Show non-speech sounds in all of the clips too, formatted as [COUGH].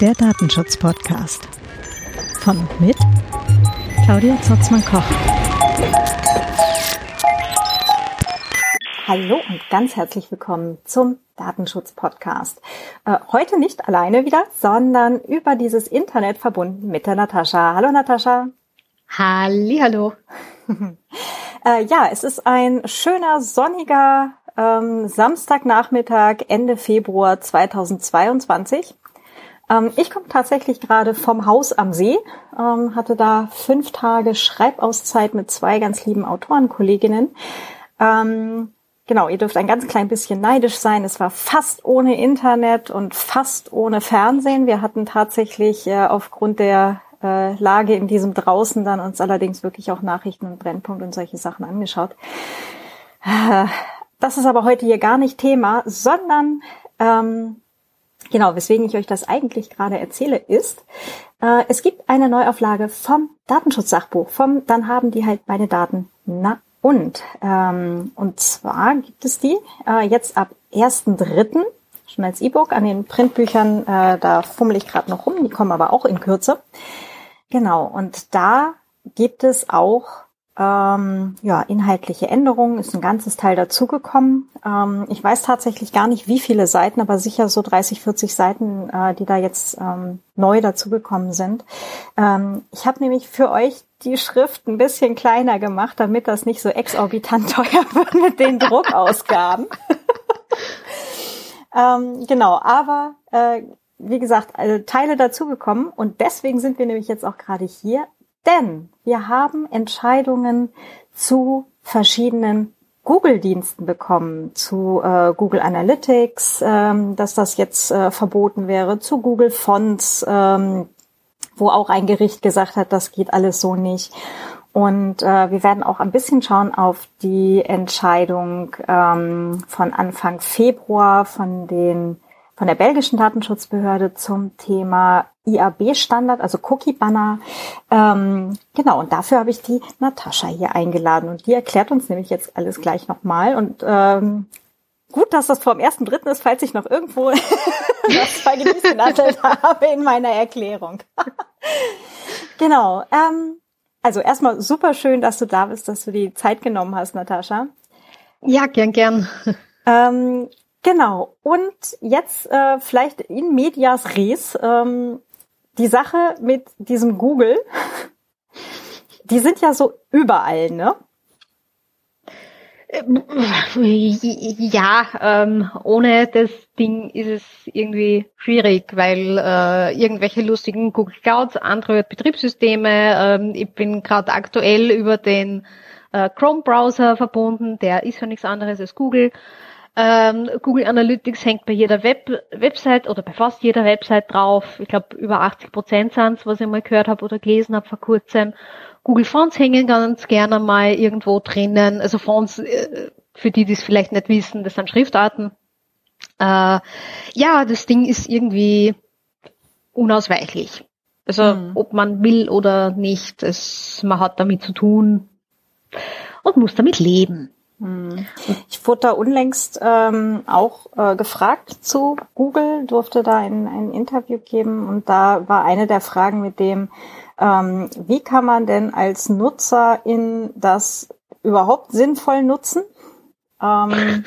Der Datenschutz-Podcast. Von und mit Claudia Zotzmann-Koch. Hallo und ganz herzlich willkommen zum Datenschutz-Podcast. Äh, heute nicht alleine wieder, sondern über dieses Internet verbunden mit der Natascha. Hallo Natascha. Hallo. [LAUGHS] äh, ja, es ist ein schöner, sonniger ähm, Samstagnachmittag Ende Februar 2022. Ähm, ich komme tatsächlich gerade vom Haus am See, ähm, hatte da fünf Tage Schreibauszeit mit zwei ganz lieben Autorenkolleginnen. Ähm, genau, ihr dürft ein ganz klein bisschen neidisch sein. Es war fast ohne Internet und fast ohne Fernsehen. Wir hatten tatsächlich äh, aufgrund der äh, Lage in diesem draußen dann uns allerdings wirklich auch Nachrichten und Brennpunkt und solche Sachen angeschaut. Das ist aber heute hier gar nicht Thema, sondern ähm, genau, weswegen ich euch das eigentlich gerade erzähle, ist, äh, es gibt eine Neuauflage vom Datenschutzsachbuch, vom Dann haben die halt meine Daten. Na und, ähm, und zwar gibt es die äh, jetzt ab 1.3. schon als E-Book an den Printbüchern, äh, da fummel ich gerade noch rum, die kommen aber auch in Kürze. Genau, und da gibt es auch ähm, ja, inhaltliche Änderungen, ist ein ganzes Teil dazugekommen. Ähm, ich weiß tatsächlich gar nicht, wie viele Seiten, aber sicher so 30, 40 Seiten, äh, die da jetzt ähm, neu dazugekommen sind. Ähm, ich habe nämlich für euch die Schrift ein bisschen kleiner gemacht, damit das nicht so exorbitant [LAUGHS] teuer wird mit den Druckausgaben. [LAUGHS] ähm, genau, aber äh, wie gesagt, also Teile dazugekommen und deswegen sind wir nämlich jetzt auch gerade hier, denn wir haben Entscheidungen zu verschiedenen Google-Diensten bekommen, zu äh, Google Analytics, ähm, dass das jetzt äh, verboten wäre, zu Google Fonts, ähm, wo auch ein Gericht gesagt hat, das geht alles so nicht. Und äh, wir werden auch ein bisschen schauen auf die Entscheidung ähm, von Anfang Februar von den von der belgischen Datenschutzbehörde zum Thema IAB-Standard, also Cookie-Banner. Ähm, genau, und dafür habe ich die Natascha hier eingeladen und die erklärt uns nämlich jetzt alles gleich nochmal. Und ähm, gut, dass das vor dem ersten Dritten ist, falls ich noch irgendwo [LAUGHS] was vergenießelt habe in meiner Erklärung. [LAUGHS] genau. Ähm, also erstmal super schön, dass du da bist, dass du die Zeit genommen hast, Natascha. Ja, gern, gern. Ähm, Genau. Und jetzt äh, vielleicht in medias res ähm, die Sache mit diesem Google. Die sind ja so überall, ne? Ja, ähm, ohne das Ding ist es irgendwie schwierig, weil äh, irgendwelche lustigen Google Clouds, Android-Betriebssysteme, ähm, ich bin gerade aktuell über den äh, Chrome-Browser verbunden, der ist ja nichts anderes als Google. Ähm, Google Analytics hängt bei jeder Web Website oder bei fast jeder Website drauf. Ich glaube, über 80 Prozent sind was ich mal gehört habe oder gelesen habe vor kurzem. Google Fonts hängen ganz gerne mal irgendwo drinnen. Also Fonts, äh, für die, die es vielleicht nicht wissen, das sind Schriftarten. Äh, ja, das Ding ist irgendwie unausweichlich. Also mhm. ob man will oder nicht, es, man hat damit zu tun und muss damit leben. Ich wurde da unlängst ähm, auch äh, gefragt zu Google, durfte da ein, ein Interview geben und da war eine der Fragen mit dem, ähm, wie kann man denn als Nutzer in das überhaupt sinnvoll nutzen? Ähm,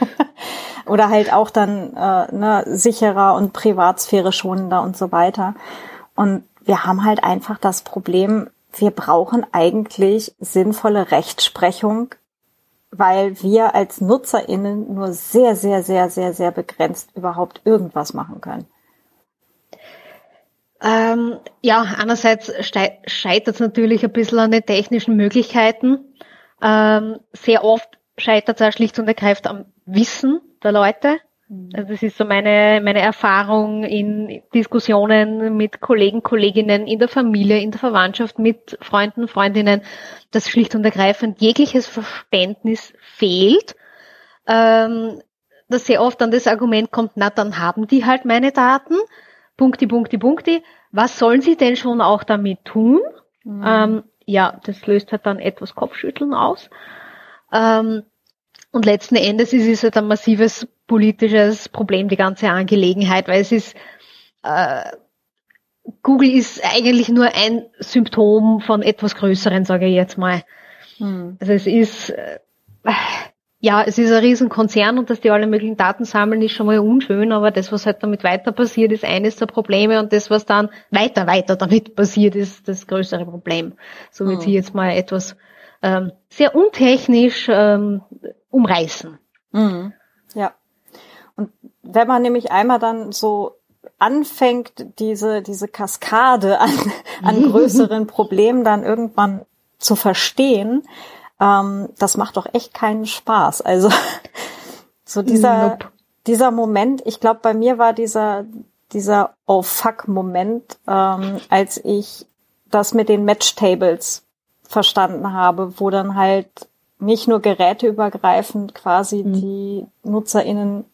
[LAUGHS] oder halt auch dann äh, ne, sicherer und Privatsphäre schonender und so weiter. Und wir haben halt einfach das Problem, wir brauchen eigentlich sinnvolle Rechtsprechung weil wir als NutzerInnen nur sehr, sehr, sehr, sehr, sehr begrenzt überhaupt irgendwas machen können. Ähm, ja, einerseits scheitert es natürlich ein bisschen an den technischen Möglichkeiten. Ähm, sehr oft scheitert es auch schlicht und ergreifend am Wissen der Leute. Mhm. Also das ist so meine, meine Erfahrung in Diskussionen mit Kollegen, Kolleginnen, in der Familie, in der Verwandtschaft, mit Freunden, Freundinnen, dass schlicht und ergreifend jegliches Verständnis fehlt. Ähm, dass sehr oft dann das Argument kommt, na dann haben die halt meine Daten, Punkti, Punkti, Punkti. Was sollen sie denn schon auch damit tun? Mhm. Ähm, ja, das löst halt dann etwas Kopfschütteln aus. Ähm, Und letzten Endes ist es halt ein massives politisches Problem, die ganze Angelegenheit, weil es ist, äh, Google ist eigentlich nur ein Symptom von etwas Größeren, sage ich jetzt mal. Hm. Also es ist, äh, ja, es ist ein Riesenkonzern und dass die alle möglichen Daten sammeln, ist schon mal unschön, aber das, was halt damit weiter passiert, ist eines der Probleme und das, was dann weiter, weiter damit [LAUGHS] passiert, ist das größere Problem. So wird hm. sie jetzt mal etwas ähm, sehr untechnisch ähm, umreißen. Mhm. Ja. Und wenn man nämlich einmal dann so anfängt, diese, diese Kaskade an, [LAUGHS] an größeren Problemen dann irgendwann zu verstehen, ähm, das macht doch echt keinen Spaß. Also [LAUGHS] so dieser, nope. dieser Moment, ich glaube, bei mir war dieser, dieser Oh fuck Moment, ähm, als ich das mit den Match-Tables verstanden habe, wo dann halt nicht nur geräteübergreifend quasi mhm. die NutzerInnen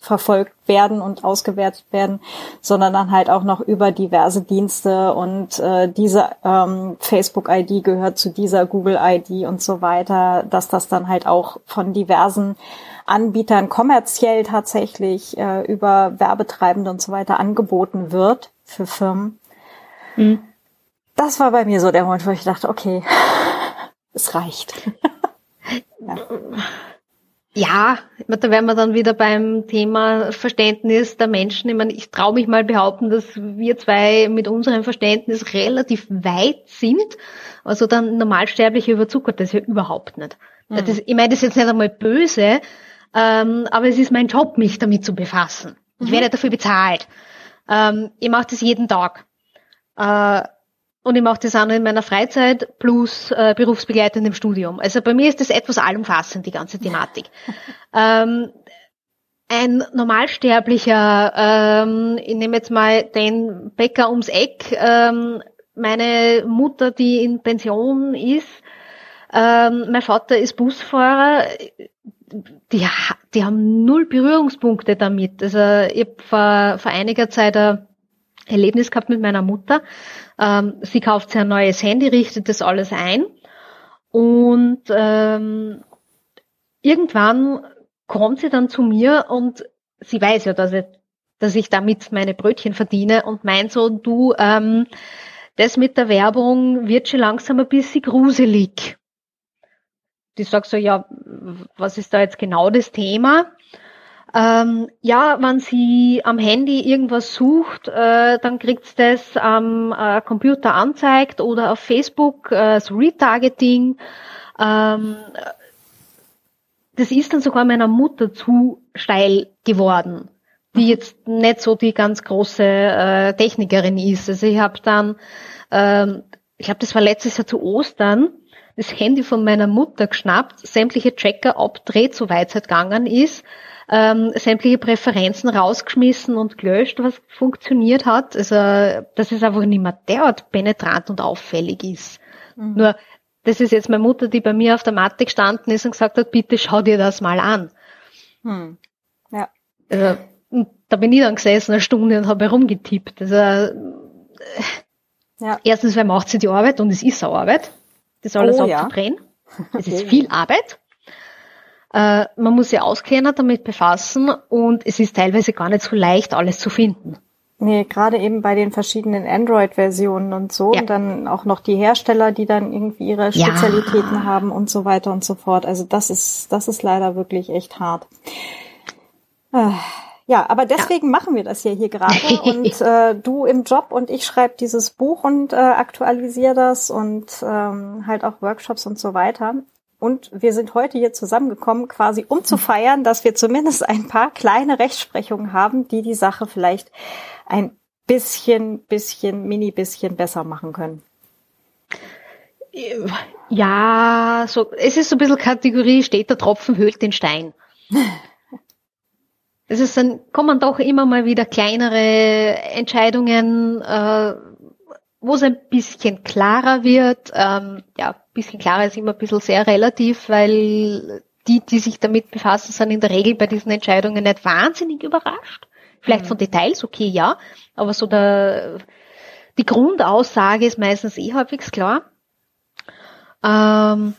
verfolgt werden und ausgewertet werden, sondern dann halt auch noch über diverse Dienste und äh, diese ähm, Facebook-ID gehört zu dieser Google-ID und so weiter, dass das dann halt auch von diversen Anbietern kommerziell tatsächlich äh, über Werbetreibende und so weiter angeboten wird für Firmen. Mhm. Das war bei mir so der Moment, wo ich dachte, okay, [LAUGHS] es reicht. Ja. Ja, da wären wir dann wieder beim Thema Verständnis der Menschen. Ich meine, ich traue mich mal behaupten, dass wir zwei mit unserem Verständnis relativ weit sind. Also dann Normalsterbliche überzuckert das ja überhaupt nicht. Mhm. Das, ich meine, das ist jetzt nicht einmal böse, ähm, aber es ist mein Job, mich damit zu befassen. Ich mhm. werde dafür bezahlt. Ähm, ich mache das jeden Tag. Äh, und ich mache das auch noch in meiner Freizeit plus äh, berufsbegleitend im Studium. Also bei mir ist das etwas allumfassend, die ganze Thematik. [LAUGHS] ähm, ein Normalsterblicher, ähm, ich nehme jetzt mal den Bäcker ums Eck, ähm, meine Mutter, die in Pension ist, ähm, mein Vater ist Busfahrer, die, die haben null Berührungspunkte damit. Also ich habe vor, vor einiger Zeit ein Erlebnis gehabt mit meiner Mutter. Ähm, sie kauft sich ein neues Handy, richtet das alles ein und ähm, irgendwann kommt sie dann zu mir und sie weiß ja, dass ich, dass ich damit meine Brötchen verdiene und meint so, du, ähm, das mit der Werbung wird schon langsam ein bisschen gruselig. Die sagt so, ja, was ist da jetzt genau das Thema? Ähm, ja, wenn sie am Handy irgendwas sucht, äh, dann kriegt sie das am äh, Computer anzeigt oder auf Facebook äh, so Retargeting. Ähm, das ist dann sogar meiner Mutter zu steil geworden, die mhm. jetzt nicht so die ganz große äh, Technikerin ist. Also ich habe dann, ähm, ich glaube, das war letztes Jahr zu Ostern, das Handy von meiner Mutter geschnappt, sämtliche Tracker abdreht, soweit es halt gegangen ist ähm, sämtliche Präferenzen rausgeschmissen und gelöscht, was funktioniert hat. Also, dass es einfach nicht mehr derart penetrant und auffällig ist. Mhm. Nur, das ist jetzt meine Mutter, die bei mir auf der Matte gestanden ist und gesagt hat, bitte schau dir das mal an. Mhm. Ja. Also, da bin ich dann gesessen eine Stunde und habe herumgetippt. Also, äh, ja. Erstens, weil macht sie die Arbeit und es ist eine Arbeit, das alles oh, abzudrehen. Ja. [LAUGHS] Es ist viel Arbeit. Äh, man muss sich auskennen, damit befassen und es ist teilweise gar nicht so leicht, alles zu finden. Nee, gerade eben bei den verschiedenen Android-Versionen und so. Ja. Und dann auch noch die Hersteller, die dann irgendwie ihre Spezialitäten ja. haben und so weiter und so fort. Also das ist, das ist leider wirklich echt hart. Äh, ja, aber deswegen ja. machen wir das ja hier gerade. [LAUGHS] Und äh, du im Job und ich schreibe dieses Buch und äh, aktualisiere das und ähm, halt auch Workshops und so weiter. Und wir sind heute hier zusammengekommen, quasi um zu feiern, dass wir zumindest ein paar kleine Rechtsprechungen haben, die die Sache vielleicht ein bisschen, bisschen, mini bisschen besser machen können. Ja, so, es ist so ein bisschen Kategorie, steht der Tropfen höhlt den Stein. [LAUGHS] es ist dann, kommen doch immer mal wieder kleinere Entscheidungen, äh, wo es ein bisschen klarer wird. Ähm, ja, bisschen klarer ist immer ein bisschen sehr relativ, weil die, die sich damit befassen, sind in der Regel bei diesen Entscheidungen nicht wahnsinnig überrascht. Vielleicht mhm. von Details, okay, ja, aber so der, die Grundaussage ist meistens eh halbwegs klar. Ähm,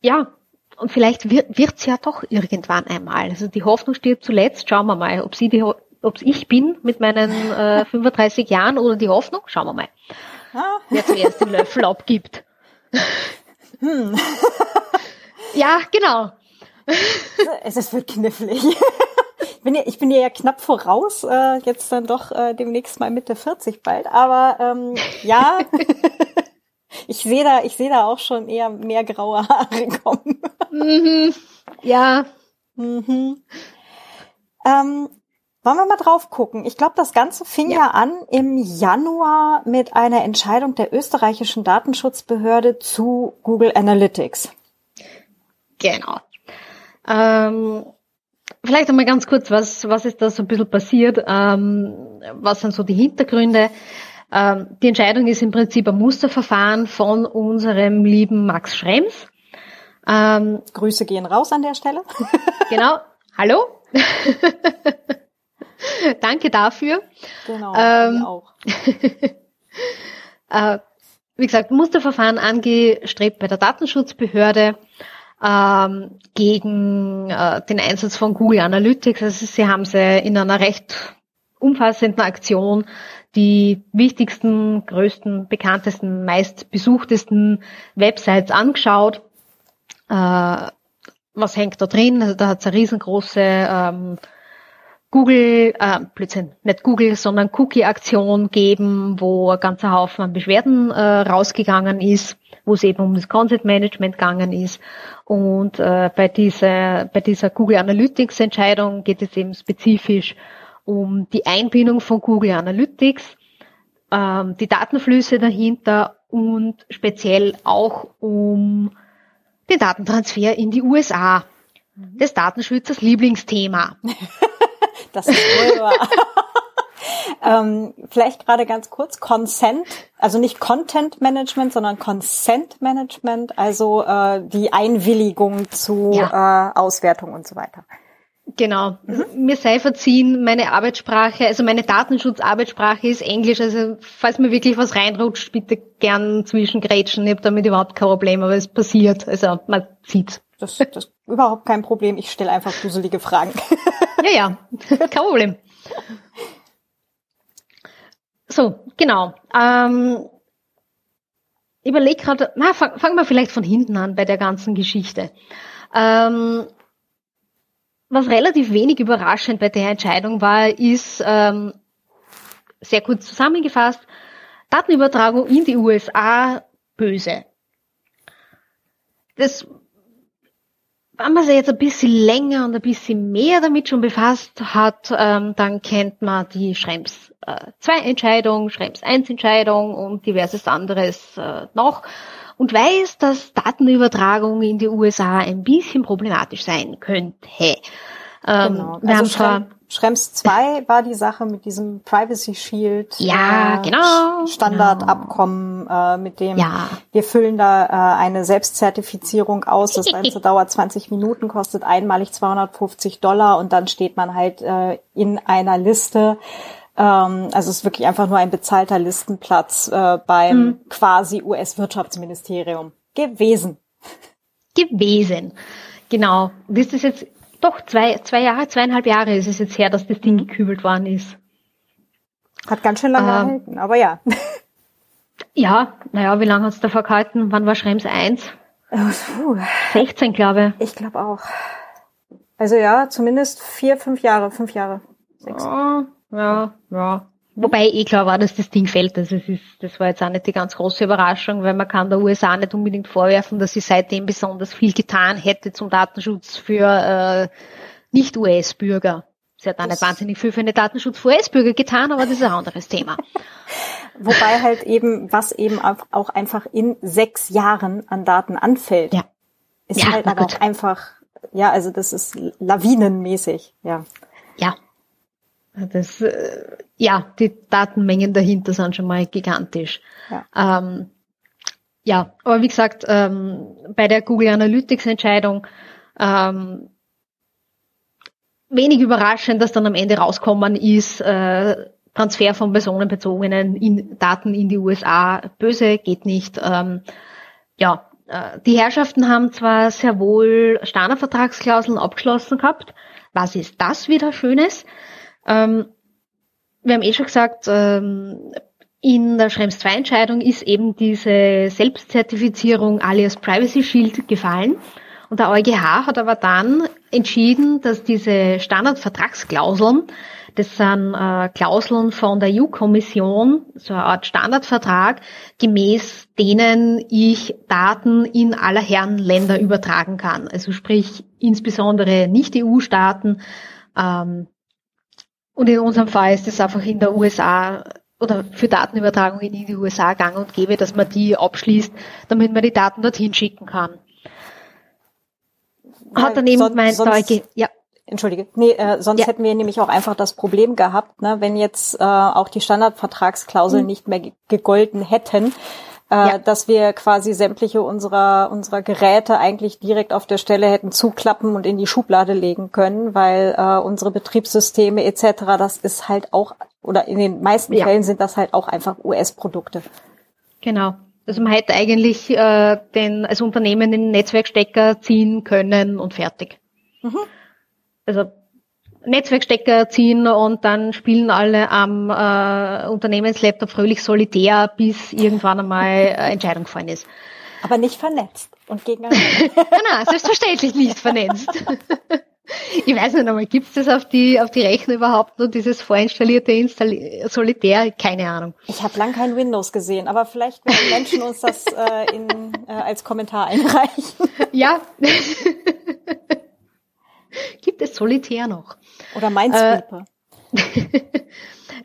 ja, und vielleicht wird es ja doch irgendwann einmal. Also die Hoffnung stirbt zuletzt. Schauen wir mal, ob sie die, ob ich bin mit meinen äh, [LAUGHS] 35 Jahren oder die Hoffnung. Schauen wir mal, ah. wer zuerst den Löffel abgibt. Hm. ja, genau. [LAUGHS] Es, es wird knifflig. Ich bin, ja, ich bin ja knapp voraus, äh, jetzt dann doch äh, demnächst mal Mitte 40 bald. Aber ähm, ja, [LAUGHS] ich sehe da, ich sehe da auch schon eher mehr graue Haare kommen. Mhm. Ja. Mhm. Ähm, wollen wir mal drauf gucken? Ich glaube, das Ganze fing ja. ja. an im Januar mit einer Entscheidung der österreichischen Datenschutzbehörde zu Google Analytics. Genau. Ähm, vielleicht einmal ganz kurz, was, was ist da so ein bisschen passiert? Ähm, was sind so die Hintergründe? Ähm, die Entscheidung ist im Prinzip ein Musterverfahren von unserem lieben Max Schrems. Ähm, Grüße gehen raus an der Stelle. genau. Hallo. [LAUGHS] [LAUGHS] Danke dafür. Genau, ähm, auch. [LAUGHS] äh, wie gesagt, Musterverfahren angestrebt bei der Datenschutzbehörde ähm, gegen äh, den Einsatz von Google Analytics. Also sie haben sie in einer recht umfassenden Aktion die wichtigsten, größten, bekanntesten, meist besuchtesten Websites angeschaut. Äh, was hängt da drin? Also da hat es eine riesengroße ähm, Google, äh, Blödsinn, nicht Google, sondern Cookie-Aktion geben, wo ein ganzer Haufen an Beschwerden äh, rausgegangen ist, wo es eben um das Content Management gegangen ist. Und äh, bei dieser, bei dieser Google Analytics Entscheidung geht es eben spezifisch um die Einbindung von Google Analytics, ähm, die Datenflüsse dahinter und speziell auch um den Datentransfer in die USA. Des Datenschützers Lieblingsthema. [LAUGHS] das ist wohl wahr. [LAUGHS] ähm, vielleicht gerade ganz kurz, Consent, also nicht Content Management, sondern Consent Management, also äh, die Einwilligung zu ja. äh, Auswertung und so weiter. Genau. Mhm. Mir sei verziehen, meine Arbeitssprache, also meine Datenschutzarbeitssprache ist Englisch, also falls mir wirklich was reinrutscht, bitte gern zwischengrätschen. Ich habe damit überhaupt kein Problem, aber es passiert. Also man sieht's. Das, ist überhaupt kein Problem. Ich stelle einfach duselige Fragen. [LAUGHS] ja, ja, kein Problem. So, genau. Ähm, überleg gerade, na, fangen fang wir vielleicht von hinten an bei der ganzen Geschichte. Ähm, was relativ wenig überraschend bei der Entscheidung war, ist ähm, sehr kurz zusammengefasst, Datenübertragung in die USA böse. Das, wenn man sich jetzt ein bisschen länger und ein bisschen mehr damit schon befasst hat, ähm, dann kennt man die Schrems 2 äh, Entscheidung, Schrems 1 Entscheidung und diverses anderes äh, noch und weiß, dass Datenübertragung in die USA ein bisschen problematisch sein könnte. Ähm, genau. Also Schrems 2 war die Sache mit diesem Privacy Shield. Ja, äh, genau. Standardabkommen, genau. äh, mit dem ja. wir füllen da äh, eine Selbstzertifizierung aus. Das [LAUGHS] Ganze dauert 20 Minuten, kostet einmalig 250 Dollar und dann steht man halt äh, in einer Liste ähm, also es ist wirklich einfach nur ein bezahlter Listenplatz äh, beim mhm. quasi US-Wirtschaftsministerium gewesen. Gewesen. Genau. Und ist das jetzt doch zwei, zwei Jahre, zweieinhalb Jahre ist es jetzt her, dass das Ding mhm. gekübelt worden ist. Hat ganz schön lange ähm, gehalten, aber ja. [LAUGHS] Ja, naja, wie lange hat es davor gehalten? Wann war Schrems 1? Oh, 16, glaube ich. Ich glaube auch. Also ja, zumindest vier, fünf Jahre, fünf Jahre. Sechs. Oh, ja, ja. Wobei eh klar war, dass das Ding fällt. Also es ist, das war jetzt auch nicht die ganz große Überraschung, weil man kann der USA nicht unbedingt vorwerfen, dass sie seitdem besonders viel getan hätte zum Datenschutz für äh, Nicht-US-Bürger. Sie hat auch nicht wahnsinnig viel für den Datenschutz für US-Bürger getan, aber das ist ein anderes Thema. [LAUGHS] Wobei halt eben, was eben auch einfach in sechs Jahren an Daten anfällt, ja. ist ja, halt aber auch einfach, ja, also das ist lawinenmäßig, ja. Ja, das, äh, ja, die Datenmengen dahinter sind schon mal gigantisch. Ja, ähm, ja aber wie gesagt, ähm, bei der Google Analytics Entscheidung ähm, wenig überraschend, dass dann am Ende rauskommen ist, äh, Transfer von personenbezogenen in Daten in die USA böse, geht nicht. Ähm, ja, äh, die Herrschaften haben zwar sehr wohl Standardvertragsklauseln abgeschlossen gehabt. Was ist das wieder Schönes? Ähm, wir haben eh schon gesagt, ähm, in der Schrems 2 Entscheidung ist eben diese Selbstzertifizierung alias Privacy Shield gefallen. Und der EuGH hat aber dann entschieden, dass diese Standardvertragsklauseln, das sind äh, Klauseln von der EU-Kommission, so eine Art Standardvertrag, gemäß denen ich Daten in aller Herren Länder übertragen kann. Also sprich insbesondere Nicht-EU-Staaten. Ähm, und in unserem Fall ist es einfach in der USA oder für Datenübertragung in die USA gang und gäbe, dass man die abschließt, damit man die Daten dorthin schicken kann. Hat dann eben mein Zeuge, ja. Entschuldige. Nee, äh, sonst ja. hätten wir nämlich auch einfach das Problem gehabt, ne, wenn jetzt äh, auch die Standardvertragsklauseln mhm. nicht mehr gegolten hätten, ja. dass wir quasi sämtliche unserer unserer Geräte eigentlich direkt auf der Stelle hätten zuklappen und in die Schublade legen können, weil äh, unsere Betriebssysteme etc. Das ist halt auch oder in den meisten ja. Fällen sind das halt auch einfach US-Produkte. Genau. Also man hätte eigentlich äh, den als Unternehmen den Netzwerkstecker ziehen können und fertig. Mhm. Also Netzwerkstecker ziehen und dann spielen alle am äh, Unternehmenslaptop fröhlich solitär, bis irgendwann einmal äh, Entscheidung gefallen ist. Aber nicht vernetzt und gegeneinander. [LAUGHS] nein, nein, selbstverständlich nicht vernetzt. [LAUGHS] ich weiß nicht einmal, gibt es das auf die, auf die Rechner überhaupt nur, dieses vorinstallierte Installi Solitär? Keine Ahnung. Ich habe lang kein Windows gesehen, aber vielleicht werden Menschen uns das äh, in, äh, als Kommentar einreichen. ja. [LAUGHS] [LAUGHS] gibt es Solitär noch? Oder Minesweeper. Äh, [LAUGHS]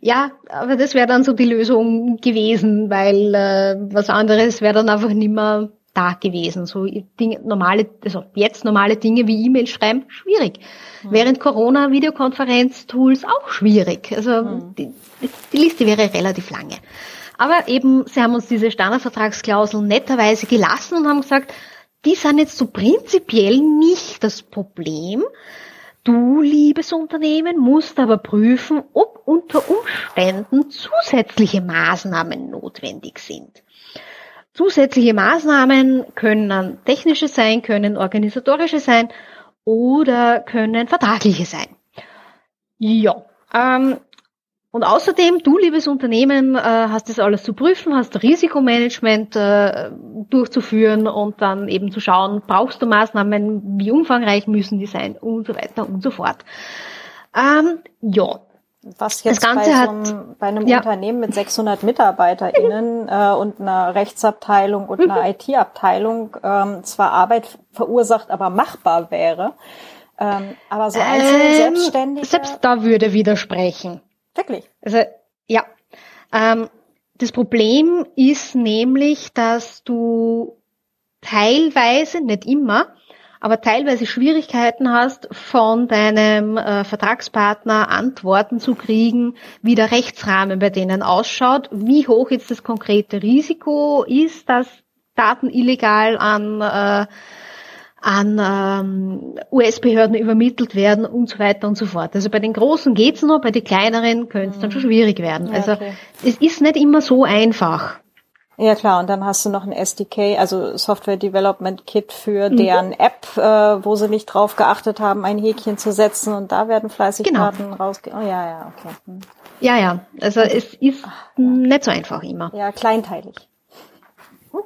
ja, aber das wäre dann so die Lösung gewesen, weil äh, was anderes wäre dann einfach nicht mehr da gewesen. So Dinge, normale, also jetzt normale Dinge wie E-Mail schreiben, schwierig. Mhm. Während Corona Videokonferenz-Tools auch schwierig. Also mhm. die, die Liste wäre relativ lange. Aber eben, sie haben uns diese Standardvertragsklauseln netterweise gelassen und haben gesagt, die sind jetzt so prinzipiell nicht das Problem. Du, liebes Unternehmen, musst aber prüfen, ob unter Umständen zusätzliche Maßnahmen notwendig sind. Zusätzliche Maßnahmen können technische sein, können organisatorische sein oder können vertragliche sein. Ja, ähm, und außerdem, du, liebes Unternehmen, äh, hast das alles zu prüfen, hast Risikomanagement äh, durchzuführen und dann eben zu schauen, brauchst du Maßnahmen, wie umfangreich müssen die sein und so weiter und so fort. Ähm, ja, was jetzt bei, so einem, bei einem ja. Unternehmen mit 600 MitarbeiterInnen [LAUGHS] äh, und einer Rechtsabteilung und einer. [LAUGHS] IT-Abteilung ähm, zwar Arbeit verursacht, aber machbar wäre. Ähm, aber so einzelne ähm, Selbstständige... Selbst da würde widersprechen. Wirklich? Also, ja. Ähm, das Problem ist nämlich, dass du teilweise, nicht immer, aber teilweise Schwierigkeiten hast, von deinem äh, Vertragspartner Antworten zu kriegen, wie der Rechtsrahmen bei denen ausschaut, wie hoch jetzt das konkrete Risiko ist, dass Daten illegal an äh, an ähm, US-Behörden übermittelt werden und so weiter und so fort. Also bei den Großen geht's noch, bei den kleineren könnte es dann schon mhm. schwierig werden. Ja, also okay. es ist nicht immer so einfach. Ja klar, und dann hast du noch ein SDK, also Software Development Kit für mhm. deren App, äh, wo sie nicht drauf geachtet haben, ein Häkchen zu setzen und da werden fleißig genau. Daten rausgehen. Oh ja, ja, okay. Hm. Ja, ja, also es ist Ach, ja. nicht so einfach immer. Ja, kleinteilig. Mhm.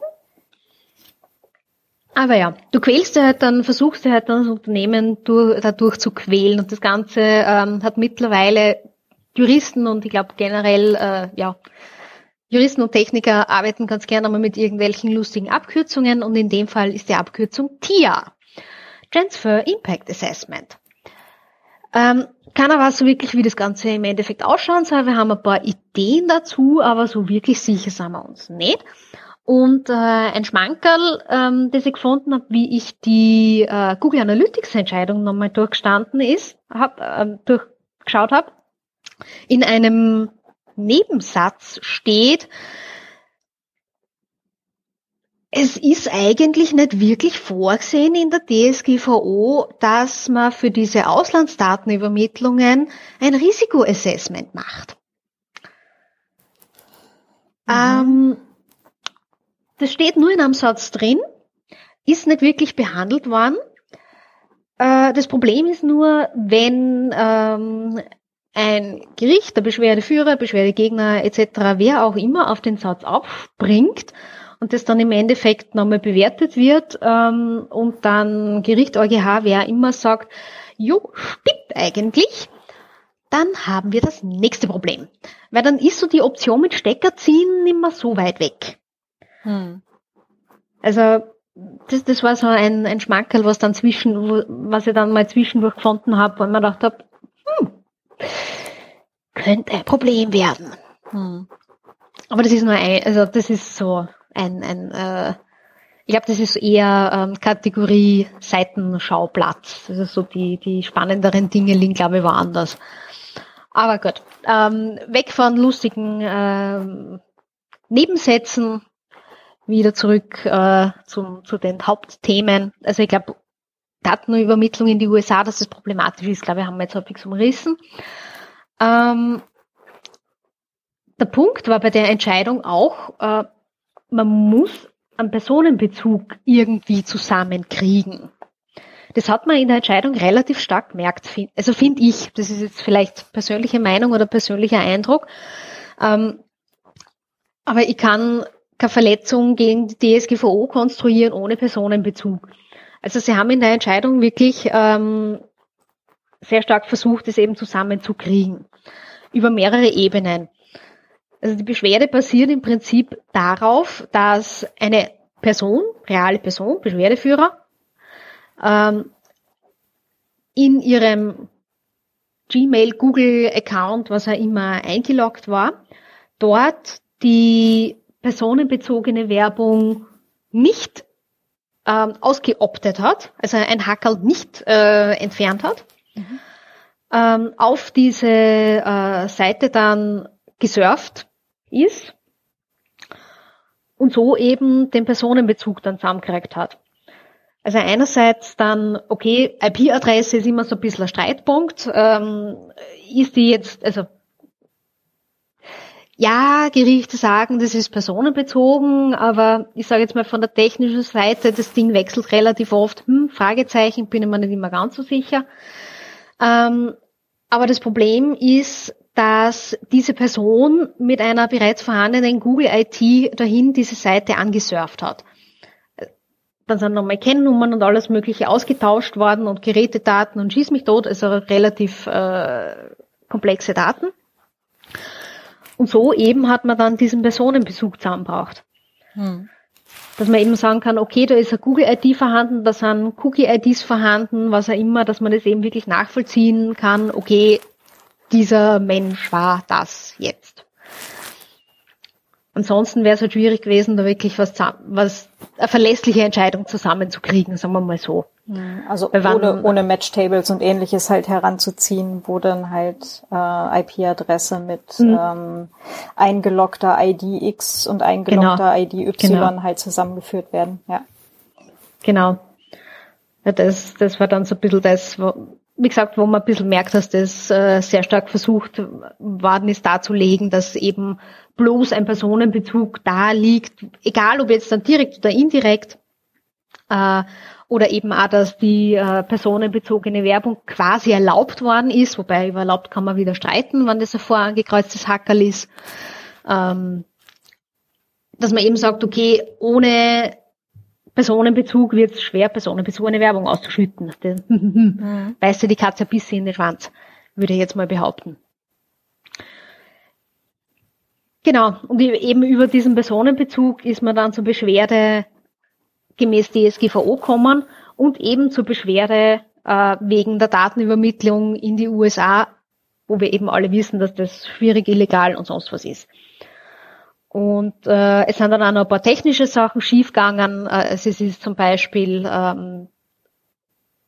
Aber ja, du quälst ja halt dann, versuchst ja halt dann das Unternehmen durch, dadurch zu quälen und das Ganze ähm, hat mittlerweile Juristen und ich glaube generell äh, ja Juristen und Techniker arbeiten ganz gerne mal mit irgendwelchen lustigen Abkürzungen und in dem Fall ist die Abkürzung TIA. Transfer Impact Assessment. Ähm, keiner weiß so wirklich, wie das Ganze im Endeffekt ausschauen soll. Wir haben ein paar Ideen dazu, aber so wirklich sicher sind wir uns nicht. Und äh, ein Schmankerl, ähm, das ich gefunden habe, wie ich die äh, Google Analytics Entscheidung nochmal durchgestanden ist, hab, äh, durchgeschaut habe, in einem Nebensatz steht, es ist eigentlich nicht wirklich vorgesehen in der DSGVO, dass man für diese Auslandsdatenübermittlungen ein Risikoassessment macht. Mhm. Ähm, das steht nur in einem Satz drin. ist nicht wirklich behandelt worden. Äh, das Problem ist nur, wenn ähm, ein Gericht, der Beschwerdeführer, Beschwerdegegner etc., wer auch immer auf den Satz aufspringt und das dann im Endeffekt nochmal bewertet wird ähm, und dann Gericht, EuGH, wer immer sagt, jo, stimmt eigentlich, dann haben wir das nächste Problem. Weil dann ist so die Option mit Stecker ziehen mehr so weit weg. Hm. Also das, das war so ein, ein Schmankerl, was dann zwischen, was ich dann mal zwischendurch gefunden habe, wo ich mir gedacht habe, hm, könnte ein Problem werden. Hm. Aber das ist nur ein, also das ist so ein, ein äh, ich glaube, das ist eher ähm, Kategorie Seitenschauplatz. Also so die, die spannenderen Dinge liegen, glaube ich, woanders. Aber gut. Ähm, weg von lustigen ähm, Nebensätzen, wieder zurück äh, zum, zu den Hauptthemen. Also ich glaube, Datenübermittlung in die USA, dass das problematisch ist, glaube ich, haben wir jetzt häufig umrissen. Ähm, der Punkt war bei der Entscheidung auch, äh, man muss einen Personenbezug irgendwie zusammenkriegen. Das hat man in der Entscheidung relativ stark gemerkt. Also finde ich, das ist jetzt vielleicht persönliche Meinung oder persönlicher Eindruck. Ähm, aber ich kann keine Verletzung gegen die DSGVO konstruieren ohne Personenbezug. Also sie haben in der Entscheidung wirklich ähm, sehr stark versucht, es eben zusammenzukriegen. Über mehrere Ebenen. Also die Beschwerde basiert im Prinzip darauf, dass eine Person, reale Person, Beschwerdeführer, ähm, in ihrem Gmail, Google Account, was er immer eingeloggt war, dort die personenbezogene Werbung nicht ähm, ausgeoptet hat, also ein Hackerl nicht äh, entfernt hat, mhm. ähm, auf diese äh, Seite dann gesurft ist und so eben den Personenbezug dann zusammengekriegt hat. Also einerseits dann, okay, IP-Adresse ist immer so ein bisschen ein Streitpunkt. Ähm, ist die jetzt, also ja, Gerichte sagen, das ist personenbezogen, aber ich sage jetzt mal von der technischen Seite, das Ding wechselt relativ oft. Hm, Fragezeichen, bin ich mir nicht immer ganz so sicher. Ähm, aber das Problem ist, dass diese Person mit einer bereits vorhandenen Google IT dahin diese Seite angesurft hat. Dann sind nochmal Kennnummern und alles Mögliche ausgetauscht worden und Gerätedaten und schieß mich tot, also relativ äh, komplexe Daten. Und so eben hat man dann diesen Personenbezug zusammengebracht. Hm. Dass man eben sagen kann, okay, da ist eine Google-ID vorhanden, da sind Cookie-IDs vorhanden, was auch immer, dass man das eben wirklich nachvollziehen kann, okay, dieser Mensch war das jetzt. Ansonsten wäre es halt schwierig gewesen, da wirklich was, was eine verlässliche Entscheidung zusammenzukriegen, sagen wir mal so. Also ohne, ohne Matchtables und ähnliches halt heranzuziehen, wo dann halt äh, IP-Adresse mit mhm. ähm, eingeloggter ID X und eingeloggter genau. ID Y genau. halt zusammengeführt werden. Ja. Genau. Ja, das, das war dann so ein bisschen das, wo, wie gesagt, wo man ein bisschen merkt, dass das äh, sehr stark versucht worden ist darzulegen, dass eben bloß ein Personenbezug da liegt, egal ob jetzt dann direkt oder indirekt, äh, oder eben auch, dass die äh, personenbezogene Werbung quasi erlaubt worden ist, wobei über erlaubt kann man wieder streiten, wann das ein vorangekreuztes Hackerl ist. Ähm, dass man eben sagt, okay, ohne Personenbezug wird es schwer, personenbezogene Werbung auszuschütten. [LAUGHS] mhm. Weißt du die Katze ein bisschen in den Schwanz, würde ich jetzt mal behaupten. Genau, und eben über diesen Personenbezug ist man dann zur Beschwerde gemäß DSGVO kommen und eben zur Beschwerde äh, wegen der Datenübermittlung in die USA, wo wir eben alle wissen, dass das schwierig, illegal und sonst was ist. Und äh, es sind dann auch noch ein paar technische Sachen schiefgegangen. Äh, es ist zum Beispiel ähm,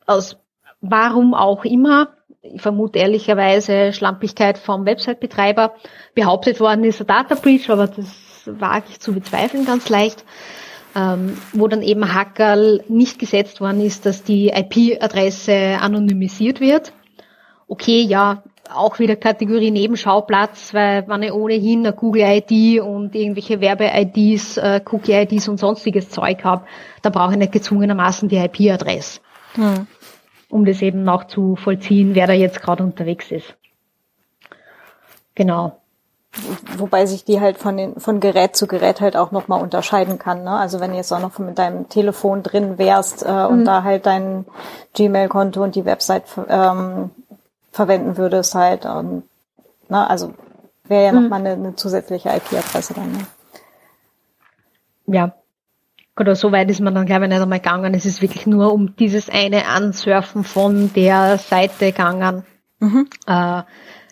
aus warum auch immer, ich vermute ehrlicherweise Schlampigkeit vom Website-Betreiber, behauptet worden ist ein Data Breach, aber das wage ich zu bezweifeln ganz leicht, ähm, wo dann eben Hackerl nicht gesetzt worden ist, dass die IP-Adresse anonymisiert wird. Okay, ja, auch wieder Kategorie Nebenschauplatz, weil wenn ich ohnehin eine Google-ID und irgendwelche Werbe-IDs, äh, Cookie-IDs und sonstiges Zeug habe, dann brauche ich nicht gezwungenermaßen die IP-Adresse, hm. um das eben noch zu vollziehen, wer da jetzt gerade unterwegs ist. Genau. Wobei sich die halt von den, von Gerät zu Gerät halt auch nochmal unterscheiden kann. Ne? Also wenn du jetzt auch noch mit deinem Telefon drin wärst äh, und mhm. da halt dein Gmail-Konto und die Website ähm, verwenden würdest halt, und, ne? also wäre ja mhm. nochmal eine, eine zusätzliche IP-Adresse dann. Ne? Ja. Oder so weit ist man dann, glaube ich, nicht einmal gegangen. Es ist wirklich nur um dieses eine Ansurfen von der Seite gegangen. Mhm. Äh,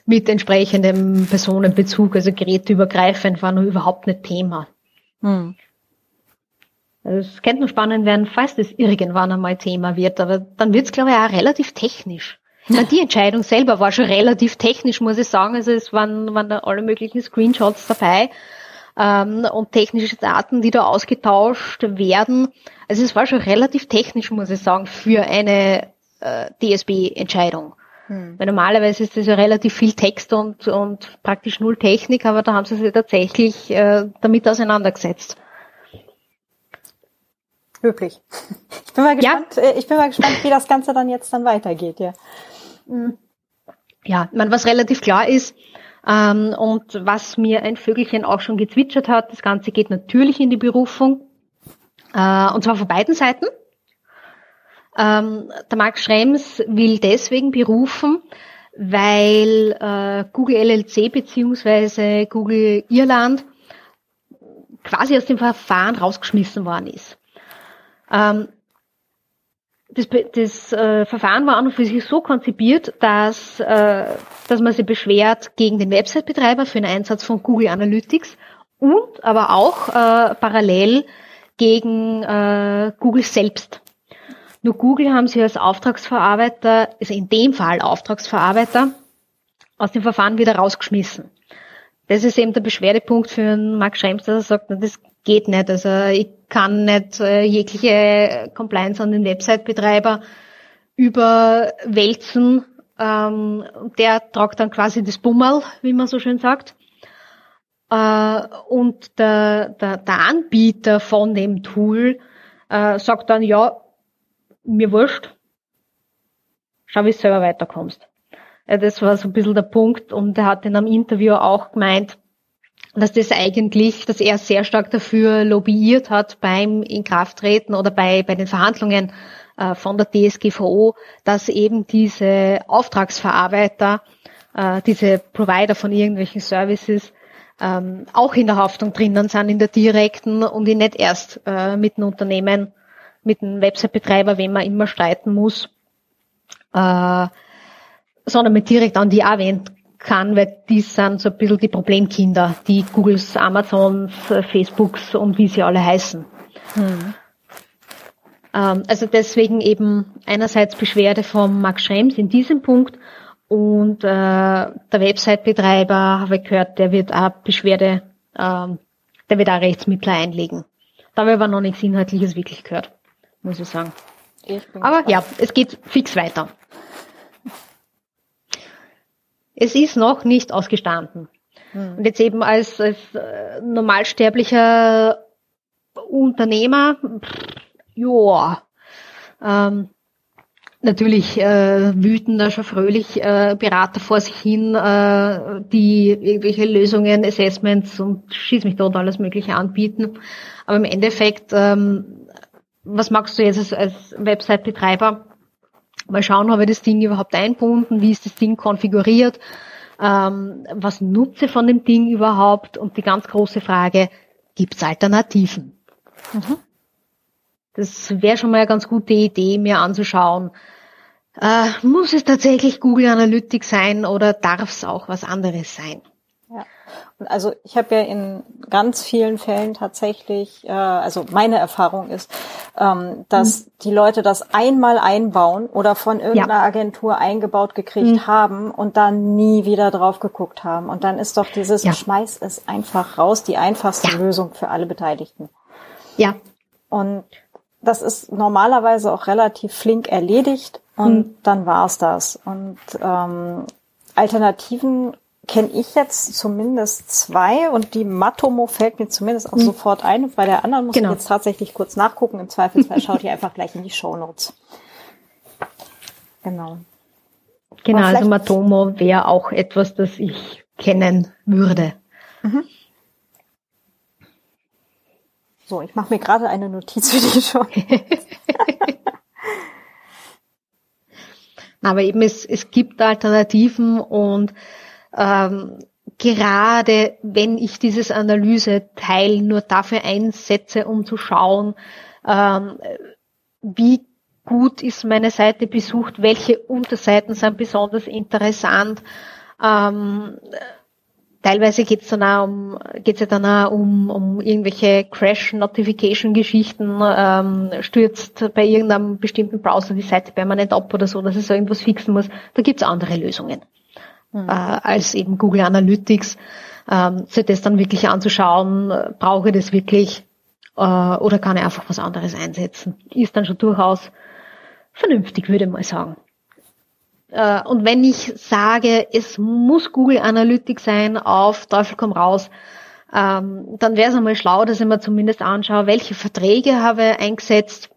mit entsprechendem Personenbezug, also geräteübergreifend, war noch überhaupt nicht Thema. Hm. Also es könnte nur spannend werden, falls das irgendwann einmal Thema wird, aber dann wird es, glaube ich, auch relativ technisch. Ja, die Entscheidung selber war schon relativ technisch, muss ich sagen. Also es waren, waren da alle möglichen Screenshots dabei ähm, und technische Daten, die da ausgetauscht werden. Also es war schon relativ technisch, muss ich sagen, für eine äh, DSB-Entscheidung. Hm. Weil normalerweise ist das ja relativ viel Text und, und praktisch null Technik, aber da haben sie sich tatsächlich äh, damit auseinandergesetzt. Wirklich. [LAUGHS] Ich bin mal gespannt, ja. Äh, ich bin mal gespannt, wie das Ganze dann jetzt dann weitergeht, ja. Hm. Ja, man, was relativ klar ist, ähm, und was mir ein Vögelchen auch schon gezwitschert hat, das Ganze geht natürlich in die Berufung, äh, und zwar von beiden Seiten. Ähm, der Max Schrems will deswegen berufen, weil äh, Google LLC beziehungsweise Google Irland quasi aus dem Verfahren rausgeschmissen worden ist. Ähm, das, das äh, Verfahren war an und für sich so konzipiert, dass, äh, dass man sich beschwert gegen den Website-Betreiber für den Einsatz von Google Analytics und aber auch äh, parallel gegen äh, Google selbst. Nur Google haben sie als Auftragsverarbeiter, also in dem Fall Auftragsverarbeiter, aus dem Verfahren wieder rausgeschmissen. Das ist eben der Beschwerdepunkt für Mark Schrems, dass er sagt, na, das geht nicht. Also ich kann nicht äh, jegliche Compliance an den Website-Betreiber überwälzen. Ähm, der tragt dann quasi das Bummel, wie man so schön sagt. Äh, und der, der, der Anbieter von dem Tool äh, sagt dann, ja, mir wurscht. Schau, wie du selber weiterkommst. Ja, das war so ein bisschen der Punkt und er hat in einem Interview auch gemeint, dass das eigentlich, dass er sehr stark dafür lobbyiert hat beim Inkrafttreten oder bei, bei den Verhandlungen äh, von der DSGVO, dass eben diese Auftragsverarbeiter, äh, diese Provider von irgendwelchen Services ähm, auch in der Haftung drinnen sind, in der direkten und die nicht erst äh, mit einem Unternehmen mit dem Website-Betreiber, wenn man immer streiten muss, äh, sondern mit direkt an die wenden kann, weil die sind so ein bisschen die Problemkinder, die Googles, Amazons, Facebooks und wie sie alle heißen. Hm. Ähm, also deswegen eben einerseits Beschwerde von Max Schrems in diesem Punkt und äh, der Website-Betreiber, habe ich gehört, der wird auch Beschwerde, ähm, der wird auch Rechtsmittel einlegen. Da habe ich aber noch nichts Inhaltliches wirklich gehört muss ich sagen. Ich Aber ja, es geht fix weiter. Es ist noch nicht ausgestanden. Hm. Und jetzt eben als, als äh, normalsterblicher Unternehmer, ja, ähm, natürlich äh, wüten da schon fröhlich äh, Berater vor sich hin, äh, die irgendwelche Lösungen, Assessments und schieß mich dort alles Mögliche anbieten. Aber im Endeffekt ähm, was magst du jetzt als, als Website-Betreiber? Mal schauen, habe ich das Ding überhaupt einbunden? Wie ist das Ding konfiguriert? Ähm, was nutze von dem Ding überhaupt? Und die ganz große Frage, gibt es Alternativen? Mhm. Das wäre schon mal eine ganz gute Idee, mir anzuschauen. Äh, muss es tatsächlich Google Analytics sein oder darf es auch was anderes sein? Also ich habe ja in ganz vielen Fällen tatsächlich, äh, also meine Erfahrung ist, ähm, dass mhm. die Leute das einmal einbauen oder von irgendeiner ja. Agentur eingebaut gekriegt mhm. haben und dann nie wieder drauf geguckt haben. Und dann ist doch dieses ja. Schmeiß es einfach raus, die einfachste ja. Lösung für alle Beteiligten. Ja. Und das ist normalerweise auch relativ flink erledigt und mhm. dann war's das. Und ähm, Alternativen kenne ich jetzt zumindest zwei und die Matomo fällt mir zumindest auch hm. sofort ein. Bei der anderen muss genau. ich jetzt tatsächlich kurz nachgucken. Im Zweifelsfall schaut ihr einfach gleich in die Show Notes. Genau. Genau, also Matomo wäre auch etwas, das ich kennen würde. Mhm. So, ich mache mir gerade eine Notiz für die Show. [LAUGHS] Aber eben es, es gibt Alternativen und ähm, gerade wenn ich dieses Analyse-Teil nur dafür einsetze, um zu schauen, ähm, wie gut ist meine Seite besucht, welche Unterseiten sind besonders interessant. Ähm, teilweise geht es dann auch um, geht's ja dann auch um, um irgendwelche Crash-Notification-Geschichten, ähm, stürzt bei irgendeinem bestimmten Browser die Seite permanent ab oder so, dass es so irgendwas fixen muss. Da gibt's andere Lösungen mhm. äh, als eben Google Analytics. Ähm, sich das dann wirklich anzuschauen, brauche ich das wirklich äh, oder kann ich einfach was anderes einsetzen? Ist dann schon durchaus vernünftig, würde ich mal sagen. Äh, und wenn ich sage, es muss Google Analytics sein, auf Teufel komm raus, ähm, dann wäre es einmal schlau, dass ich mir zumindest anschaue, welche Verträge habe ich eingesetzt,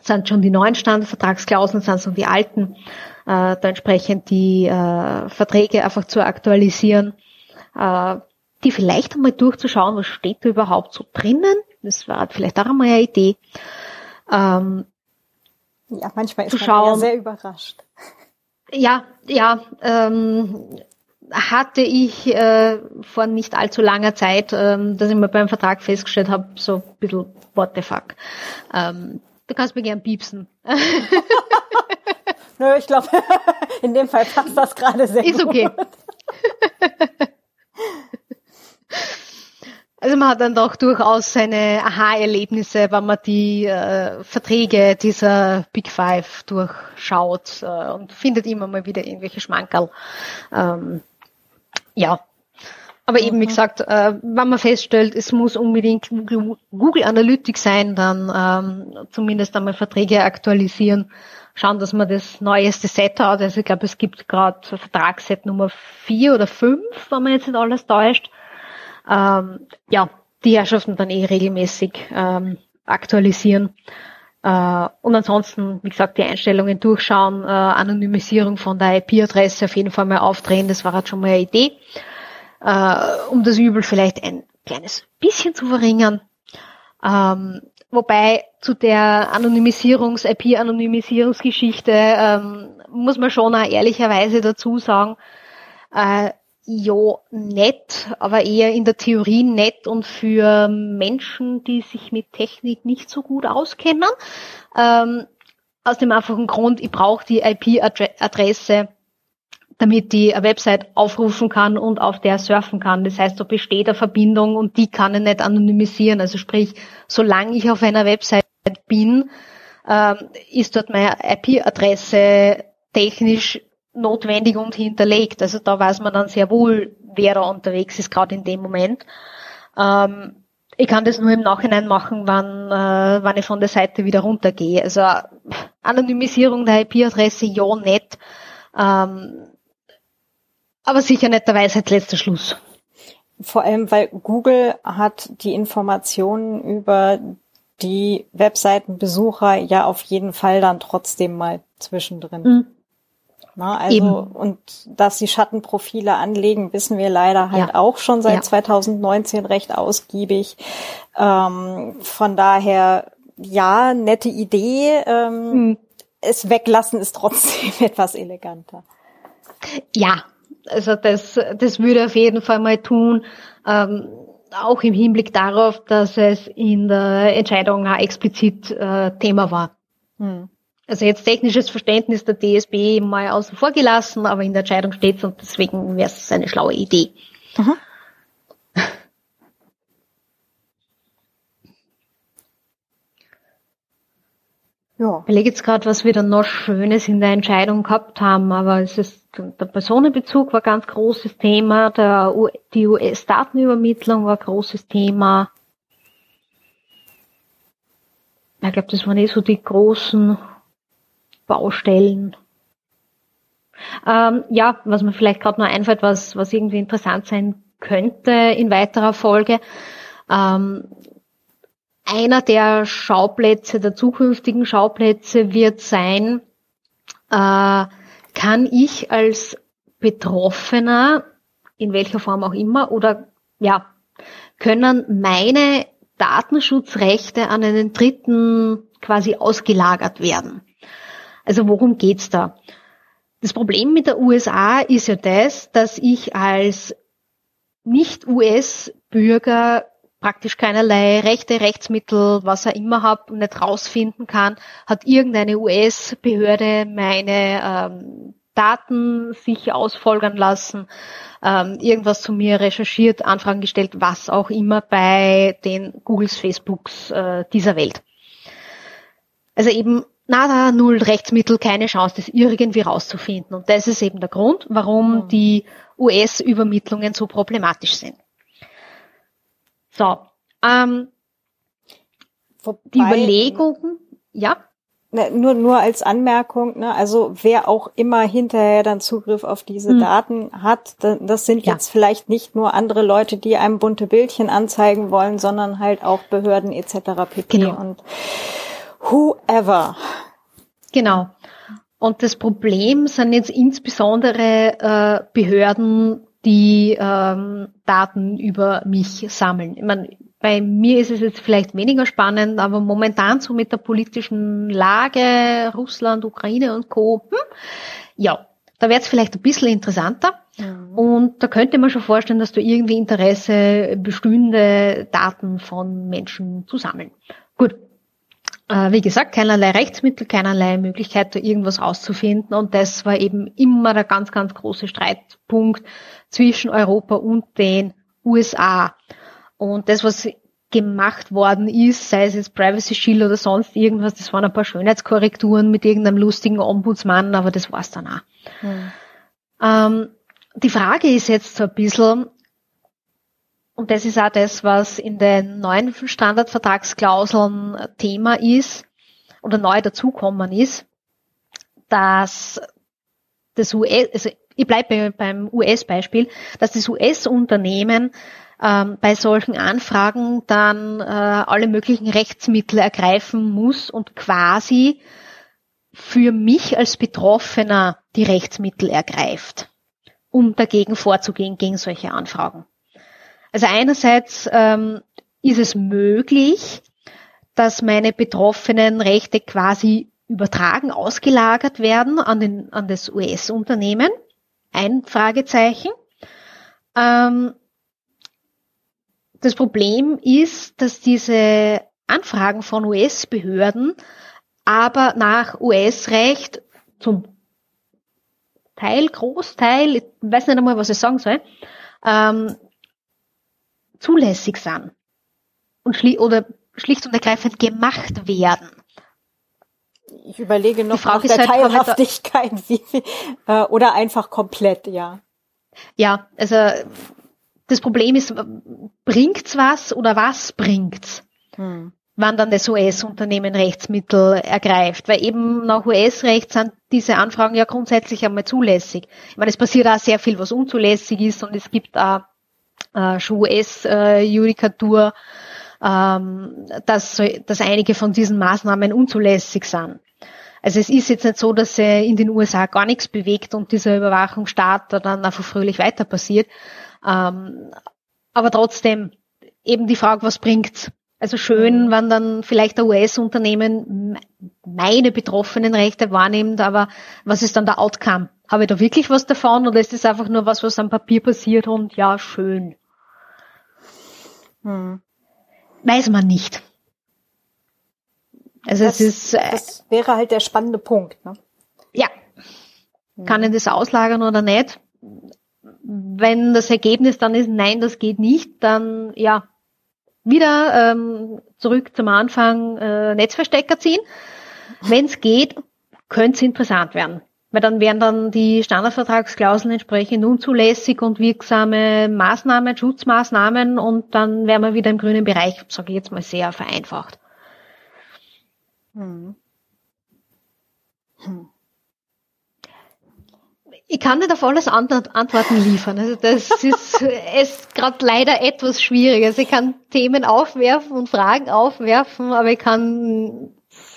sind schon die neuen Standardvertragsklauseln, sind schon die alten, äh, da entsprechend die äh, Verträge einfach zu aktualisieren, äh, die vielleicht einmal durchzuschauen, was steht da überhaupt so drinnen, das war vielleicht auch einmal eine Idee. Ähm, ja, manchmal ist man ja sehr überrascht. Ja, ja, ähm, hatte ich äh, vor nicht allzu langer Zeit, ähm, dass ich mir beim Vertrag festgestellt habe, so ein bisschen what the fuck. Ähm, du kannst mir gern piepsen. [LAUGHS] Nö, ich glaube, [LAUGHS] in dem Fall passt das gerade sehr Ist gut. Ist [LAUGHS] okay. Also man hat dann doch durchaus seine Aha-Erlebnisse, wenn man die äh, Verträge dieser Big Five durchschaut äh, und findet immer mal wieder irgendwelche Schmankerl. Ähm, ja, aber eben, wie mhm. gesagt, äh, wenn man feststellt, es muss unbedingt Google Analytics sein, dann ähm, zumindest einmal Verträge aktualisieren, schauen, dass man das neueste Set hat. Also ich glaube, es gibt gerade Vertragsset Nummer vier oder fünf, wenn man jetzt nicht alles täuscht. Ähm, ja, die Herrschaften dann eh regelmäßig ähm, aktualisieren. Äh, und ansonsten, wie gesagt, die Einstellungen durchschauen, äh, Anonymisierung von der IP-Adresse auf jeden Fall mal aufdrehen, das war halt schon mal eine Idee, äh, um das Übel vielleicht ein kleines bisschen zu verringern. Ähm, wobei zu der Anonymisierungs-, IP-Anonymisierungsgeschichte ähm, muss man schon auch ehrlicherweise dazu sagen, äh, ja, nett, aber eher in der Theorie nett und für Menschen, die sich mit Technik nicht so gut auskennen. Ähm, aus dem einfachen Grund, ich brauche die IP-Adresse, damit die eine Website aufrufen kann und auf der surfen kann. Das heißt, da besteht eine Verbindung und die kann ich nicht anonymisieren. Also sprich, solange ich auf einer Website bin, ähm, ist dort meine IP-Adresse technisch notwendig und hinterlegt. Also da weiß man dann sehr wohl, wer da unterwegs ist, gerade in dem Moment. Ähm, ich kann das nur im Nachhinein machen, wann, äh, wann ich von der Seite wieder runtergehe. Also Anonymisierung der IP-Adresse, ja, nett. Ähm, aber sicher nicht der Weisheit letzter Schluss. Vor allem, weil Google hat die Informationen über die Webseitenbesucher ja auf jeden Fall dann trotzdem mal zwischendrin. Mhm. Na, also, Eben. und dass sie Schattenprofile anlegen, wissen wir leider halt ja. auch schon seit ja. 2019 recht ausgiebig. Ähm, von daher, ja, nette Idee. Ähm, hm. Es weglassen ist trotzdem [LAUGHS] etwas eleganter. Ja, also das, das würde auf jeden Fall mal tun. Ähm, auch im Hinblick darauf, dass es in der Entscheidung auch explizit äh, Thema war. Hm. Also jetzt technisches Verständnis der DSB mal außen vor gelassen, aber in der Entscheidung steht es und deswegen wäre es eine schlaue Idee. Aha. Ja. Ich überlege jetzt gerade, was wir dann noch Schönes in der Entscheidung gehabt haben, aber es ist, der Personenbezug war ganz großes Thema, der, die US-Datenübermittlung war großes Thema. Ich glaube, das waren eh so die großen Baustellen. Ähm, ja, was mir vielleicht gerade noch einfällt, was, was irgendwie interessant sein könnte in weiterer Folge. Ähm, einer der Schauplätze, der zukünftigen Schauplätze wird sein, äh, kann ich als Betroffener, in welcher Form auch immer, oder ja, können meine Datenschutzrechte an einen Dritten quasi ausgelagert werden. Also worum geht's da? Das Problem mit der USA ist ja das, dass ich als Nicht-US-Bürger praktisch keinerlei Rechte, Rechtsmittel, was er immer habe und nicht rausfinden kann, hat irgendeine US-Behörde meine ähm, Daten sich ausfolgern lassen, ähm, irgendwas zu mir recherchiert, Anfragen gestellt, was auch immer bei den Googles, Facebooks äh, dieser Welt. Also eben nada, null Rechtsmittel, keine Chance, das irgendwie rauszufinden. Und das ist eben der Grund, warum mhm. die US-Übermittlungen so problematisch sind. So, ähm, Wobei, die Überlegungen, ja. Ne, nur, nur als Anmerkung, ne, also wer auch immer hinterher dann Zugriff auf diese hm. Daten hat, das sind ja. jetzt vielleicht nicht nur andere Leute, die einem bunte Bildchen anzeigen wollen, sondern halt auch Behörden etc. pp. Genau. Und whoever. Genau. Und das Problem sind jetzt insbesondere äh, Behörden, die ähm, Daten über mich sammeln. Ich meine, bei mir ist es jetzt vielleicht weniger spannend, aber momentan so mit der politischen Lage, Russland, Ukraine und Co. Hm, ja, da wird es vielleicht ein bisschen interessanter. Mhm. Und da könnte man schon vorstellen, dass du irgendwie Interesse bestehende Daten von Menschen zu sammeln. Gut, äh, wie gesagt, keinerlei Rechtsmittel, keinerlei Möglichkeit, da irgendwas rauszufinden. Und das war eben immer der ganz, ganz große Streitpunkt zwischen Europa und den USA. Und das, was gemacht worden ist, sei es jetzt Privacy Shield oder sonst irgendwas, das waren ein paar Schönheitskorrekturen mit irgendeinem lustigen Ombudsmann, aber das war's dann auch. Hm. Ähm, die Frage ist jetzt so ein bisschen, und das ist auch das, was in den neuen Standardvertragsklauseln Thema ist oder neu dazukommen ist, dass das US, also ich bleibe beim US-Beispiel, dass das US-Unternehmen ähm, bei solchen Anfragen dann äh, alle möglichen Rechtsmittel ergreifen muss und quasi für mich als Betroffener die Rechtsmittel ergreift, um dagegen vorzugehen gegen solche Anfragen. Also einerseits ähm, ist es möglich, dass meine betroffenen Rechte quasi übertragen, ausgelagert werden an, den, an das US-Unternehmen. Ein Fragezeichen. Ähm, das Problem ist, dass diese Anfragen von US-Behörden aber nach US-Recht zum Teil, Großteil, ich weiß nicht einmal, was ich sagen soll, ähm, zulässig sind und schli oder schlicht und ergreifend gemacht werden. Ich überlege noch nach der halt, Teilhaftigkeit [LAUGHS] wie, äh, oder einfach komplett, ja. Ja, also das Problem ist, bringt's was oder was bringt's? Hm. Wann dann das US-Unternehmen Rechtsmittel ergreift. Weil eben nach US-Recht sind diese Anfragen ja grundsätzlich einmal zulässig. Ich meine, es passiert auch sehr viel, was unzulässig ist und es gibt auch äh, schon US-Judikatur, ähm, dass, dass einige von diesen Maßnahmen unzulässig sind. Also es ist jetzt nicht so, dass äh, in den USA gar nichts bewegt und dieser Überwachungsstaat dann einfach fröhlich weiter passiert. Ähm, aber trotzdem eben die Frage, was bringt's? Also schön, mhm. wenn dann vielleicht ein US-Unternehmen meine betroffenen Rechte wahrnimmt, aber was ist dann der Outcome? Habe ich da wirklich was davon oder ist es einfach nur was, was am Papier passiert und ja, schön? Hm. Weiß man nicht. Also das, es ist. Äh, das wäre halt der spannende Punkt, ne? Ja. Kann ich das auslagern oder nicht? Wenn das Ergebnis dann ist, nein, das geht nicht, dann ja, wieder ähm, zurück zum Anfang äh, Netzverstecker ziehen. Wenn es geht, könnte es interessant werden. Weil dann wären dann die Standardvertragsklauseln entsprechend unzulässig und wirksame Maßnahmen, Schutzmaßnahmen und dann wären wir wieder im grünen Bereich, sage ich jetzt mal sehr vereinfacht. Hm. Hm. Ich kann nicht auf alles Antworten liefern. Also das [LAUGHS] ist, ist gerade leider etwas schwierig. Also ich kann Themen aufwerfen und Fragen aufwerfen, aber ich kann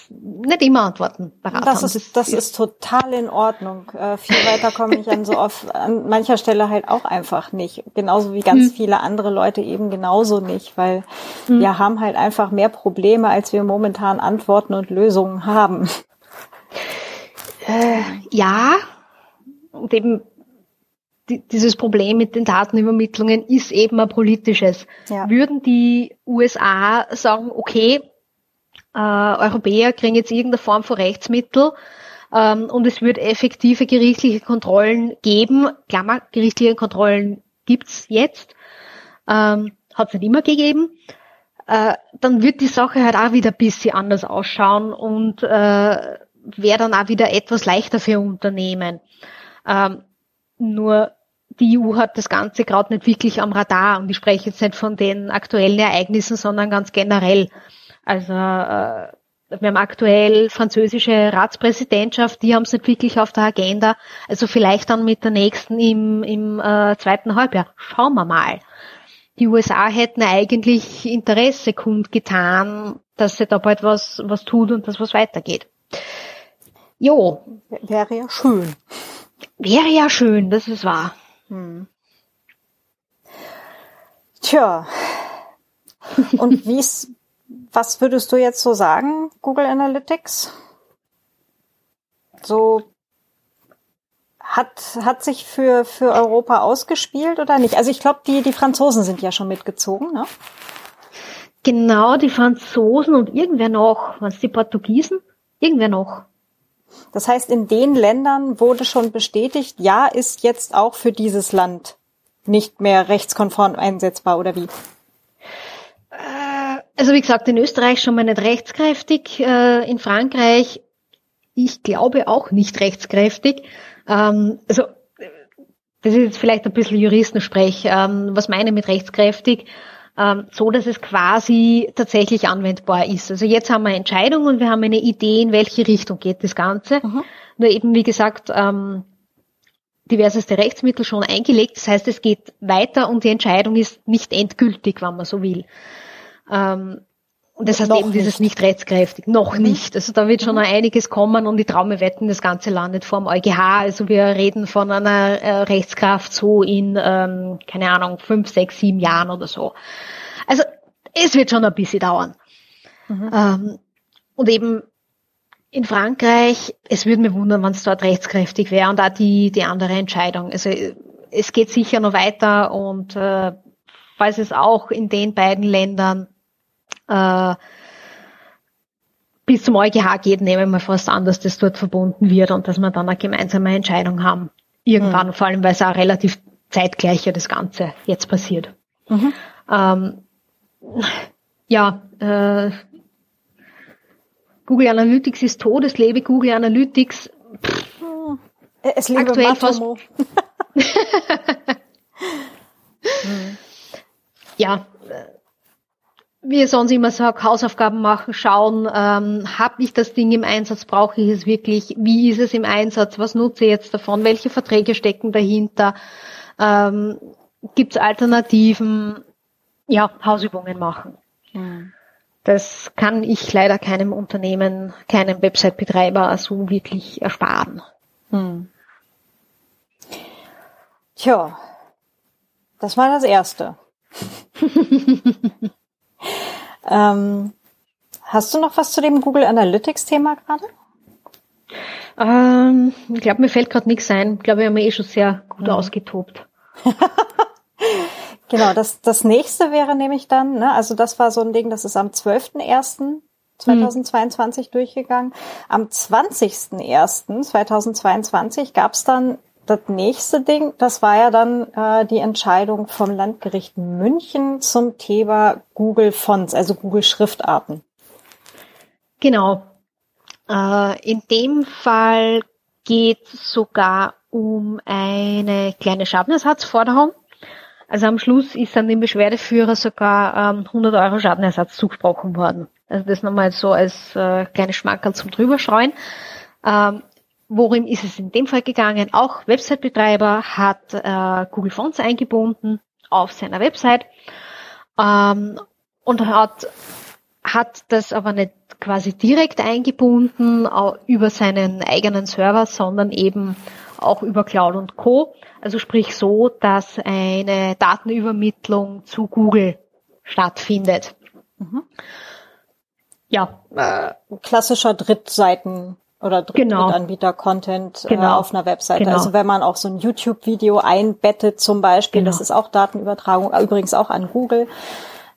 nicht immer antworten. Beraten. Das ist, das, ist total in Ordnung. Äh, viel weiter komme ich an so [LAUGHS] oft, an mancher Stelle halt auch einfach nicht. Genauso wie ganz hm. viele andere Leute eben genauso nicht, weil hm. wir haben halt einfach mehr Probleme, als wir momentan Antworten und Lösungen haben. Äh, ja, und eben dieses Problem mit den Datenübermittlungen ist eben ein politisches. Ja. Würden die USA sagen, okay, äh, Europäer kriegen jetzt irgendeine Form von Rechtsmittel ähm, und es wird effektive gerichtliche Kontrollen geben. Klammer, gerichtliche Kontrollen gibt's jetzt, ähm, hat es nicht immer gegeben. Äh, dann wird die Sache halt auch wieder ein bisschen anders ausschauen und äh, wäre dann auch wieder etwas leichter für Unternehmen. Ähm, nur die EU hat das Ganze gerade nicht wirklich am Radar und ich spreche jetzt nicht von den aktuellen Ereignissen, sondern ganz generell. Also äh, wir haben aktuell französische Ratspräsidentschaft, die haben es nicht wirklich auf der Agenda. Also vielleicht dann mit der nächsten im, im äh, zweiten Halbjahr. Schauen wir mal. Die USA hätten eigentlich Interesse kundgetan, dass sie da bald was, was tut und dass was weitergeht. Jo. Wäre ja schön. Wäre ja schön, das ist wahr. Hm. Tja. Und [LAUGHS] wie ist was würdest du jetzt so sagen, Google Analytics? So hat, hat sich für, für Europa ausgespielt oder nicht? Also ich glaube, die, die Franzosen sind ja schon mitgezogen, ne? Genau, die Franzosen und irgendwer noch. Was die Portugiesen? Irgendwer noch. Das heißt, in den Ländern wurde schon bestätigt, ja, ist jetzt auch für dieses Land nicht mehr rechtskonform einsetzbar oder wie? Also wie gesagt, in Österreich schon mal nicht rechtskräftig, äh, in Frankreich, ich glaube auch nicht rechtskräftig. Ähm, also das ist jetzt vielleicht ein bisschen Juristensprech. Ähm, was meine ich mit rechtskräftig? Ähm, so, dass es quasi tatsächlich anwendbar ist. Also jetzt haben wir eine Entscheidung und wir haben eine Idee, in welche Richtung geht das Ganze. Mhm. Nur eben, wie gesagt, diverseste Rechtsmittel schon eingelegt. Das heißt, es geht weiter und die Entscheidung ist nicht endgültig, wenn man so will. Ähm, und das heißt noch eben nicht. dieses nicht rechtskräftig. Noch mhm. nicht. Also da wird schon mhm. noch einiges kommen und die Traume wetten, das Ganze landet vor dem EuGH. Also wir reden von einer äh, Rechtskraft so in, ähm, keine Ahnung, fünf, sechs, sieben Jahren oder so. Also es wird schon ein bisschen dauern. Mhm. Ähm, und eben in Frankreich, es würde mir wundern, wenn es dort rechtskräftig wäre und auch die, die andere Entscheidung. Also es geht sicher noch weiter und äh, falls es auch in den beiden Ländern äh, bis zum EuGH geht, nehmen wir fast an, dass das dort verbunden wird und dass wir dann eine gemeinsame Entscheidung haben. Irgendwann, mhm. vor allem, weil es auch relativ zeitgleich ja das Ganze jetzt passiert. Mhm. Ähm, ja, äh, Google Analytics ist tot, es lebe Google Analytics. Pff, es lebe aktuell fast. [LAUGHS] [LAUGHS] Ja, wie ich sonst immer sage, Hausaufgaben machen, schauen, ähm, habe ich das Ding im Einsatz, brauche ich es wirklich, wie ist es im Einsatz, was nutze ich jetzt davon, welche Verträge stecken dahinter, ähm, gibt es Alternativen, ja, Hausübungen machen. Mhm. Das kann ich leider keinem Unternehmen, keinem Website-Betreiber so wirklich ersparen. Mhm. Tja, das war das Erste. [LAUGHS] Ähm, hast du noch was zu dem Google Analytics-Thema gerade? Ähm, ich glaube, mir fällt gerade nichts ein. Ich glaube, wir haben eh schon sehr gut mhm. ausgetobt. [LAUGHS] genau, das, das nächste wäre nämlich dann, ne, also das war so ein Ding, das ist am 12.01.2022 mhm. durchgegangen. Am 20.01.2022 gab es dann das nächste Ding, das war ja dann äh, die Entscheidung vom Landgericht München zum Thema Google Fonts, also Google Schriftarten. Genau. Äh, in dem Fall geht es sogar um eine kleine Schadenersatzforderung. Also am Schluss ist an den Beschwerdeführer sogar ähm, 100 Euro Schadenersatz zugesprochen worden. Also das nochmal so als äh, kleine Schmankerl zum Drüberschreuen. Ähm, worum ist es in dem Fall gegangen? Auch Website-Betreiber hat äh, Google Fonts eingebunden auf seiner Website ähm, und hat, hat das aber nicht quasi direkt eingebunden über seinen eigenen Server, sondern eben auch über Cloud und Co. Also sprich so, dass eine Datenübermittlung zu Google stattfindet. Mhm. Ja. Äh, klassischer Drittseiten oder genau. Drittanbieter-Content genau. äh, auf einer Webseite. Genau. Also wenn man auch so ein YouTube-Video einbettet zum Beispiel, Genau. das ist auch Datenübertragung, äh, übrigens auch an Google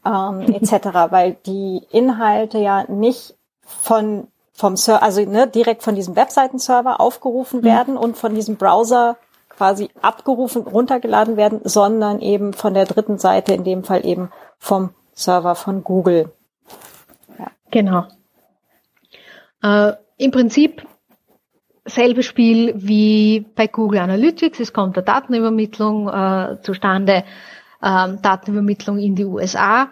ähm, [LAUGHS] etc., weil die Inhalte ja nicht von vom Server, also ne, direkt von diesem Webseitenserver aufgerufen Mhm. werden und von diesem Browser quasi abgerufen, runtergeladen werden, sondern eben von der dritten Seite, in dem Fall eben vom Server von Google. Genau. Äh, Im Prinzip selbe Spiel wie bei Google Analytics. Es kommt eine Datenübermittlung äh, zustande, ähm, Datenübermittlung in die USA.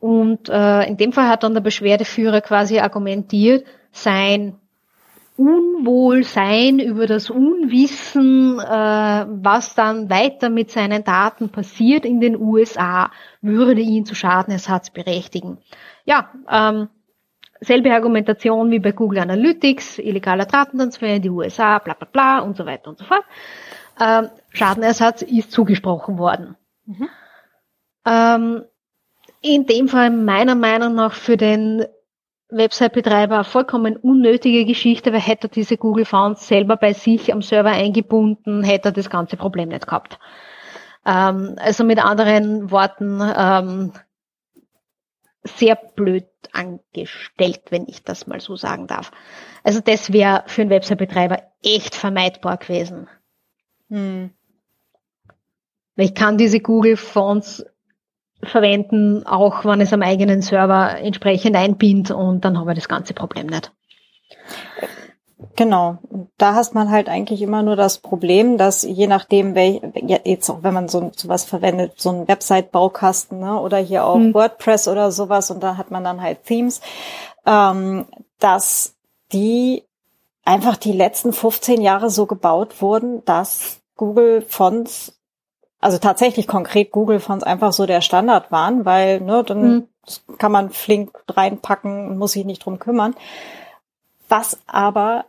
Und äh, in dem Fall hat dann der Beschwerdeführer quasi argumentiert, sein Unwohlsein über das Unwissen, äh, was dann weiter mit seinen Daten passiert in den USA, würde ihn zu Schadenersatz berechtigen. Ja, ähm, selbe Argumentation wie bei Google Analytics, illegaler Datentransfer in die USA, bla bla bla und so weiter und so fort. Ähm, Schadenersatz ist zugesprochen worden. Ähm, in dem Fall meiner Meinung nach für den Website-Betreiber eine vollkommen unnötige Geschichte, weil hätte er diese Google Fonts selber bei sich am Server eingebunden, hätte er das ganze Problem nicht gehabt. Ähm, also mit anderen Worten, ähm, sehr blöd angestellt, wenn ich das mal so sagen darf. Also das wäre für einen Website-Betreiber echt vermeidbar gewesen. Hm. Weil ich kann diese Google Fonts verwenden, auch wenn es am eigenen Server entsprechend einbindet und dann habe ich das ganze Problem nicht. Genau. Da hast man halt eigentlich immer nur das Problem, dass je nachdem, welch, jetzt auch wenn man so sowas verwendet, so einen Website-Baukasten ne, oder hier auch Hm. WordPress oder sowas und da hat man dann halt Themes, ähm, dass die einfach die letzten 15 Jahre so gebaut wurden, dass Google Fonts, also tatsächlich konkret Google Fonts einfach so der Standard waren, weil ne, dann Hm. kann man flink reinpacken und muss sich nicht drum kümmern. Was aber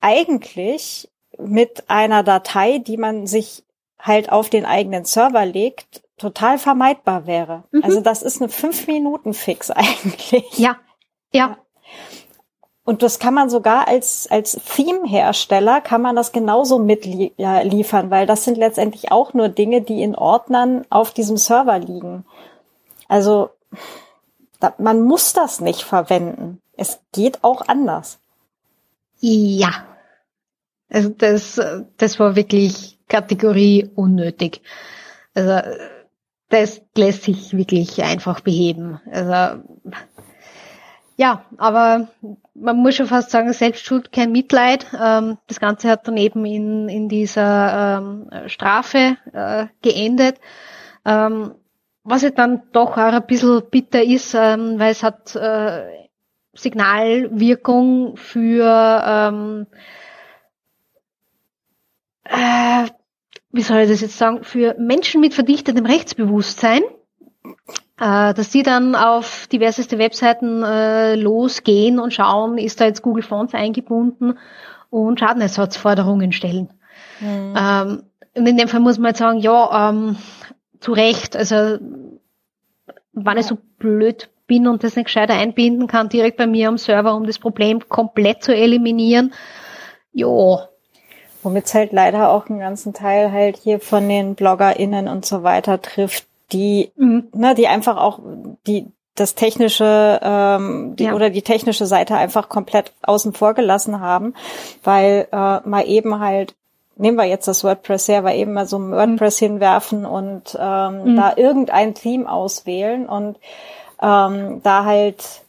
eigentlich mit einer Datei, die man sich halt auf den eigenen Server legt, total vermeidbar wäre. Mhm. Also das ist eine fünf Minuten Fix [LAUGHS] eigentlich. Ja, ja, Und das kann man sogar als, als Theme-Hersteller kann man das genauso mitliefern, weil das sind letztendlich auch nur Dinge, die in Ordnern auf diesem Server liegen. Also, da, man muss das nicht verwenden. Es geht auch anders. Ja. Also das, das war wirklich Kategorie unnötig. Also das lässt sich wirklich einfach beheben. Also ja, aber man muss schon fast sagen, Selbstschuld, kein Mitleid. Ähm, das Ganze hat dann eben in, in dieser ähm, Strafe äh, geendet. Ähm, was jetzt dann doch auch ein bisschen bitter ist, weil es hat äh, Signalwirkung für ähm, äh, wie soll ich das jetzt sagen, für Menschen mit verdichtetem Rechtsbewusstsein, äh, dass die dann auf diverseste Webseiten äh, losgehen und schauen, ist da jetzt Google Fonts eingebunden und Schadenersatzforderungen stellen. Mhm. Ähm, und in dem Fall muss man jetzt sagen, ja, ähm, zu Recht, also wenn ich so blöd bin und das nicht gescheiter einbinden kann, direkt bei mir am Server, um das Problem komplett zu eliminieren, ja, Womit es halt leider auch einen ganzen Teil halt hier von den BloggerInnen und so weiter trifft, die, mhm. ne, die einfach auch die das technische ähm, die, Ja. oder die technische Seite einfach komplett außen vor gelassen haben, weil äh, mal eben halt nehmen wir jetzt das WordPress her, weil eben mal so ein WordPress hinwerfen und ähm, Mhm. da irgendein Theme auswählen und ähm, da halt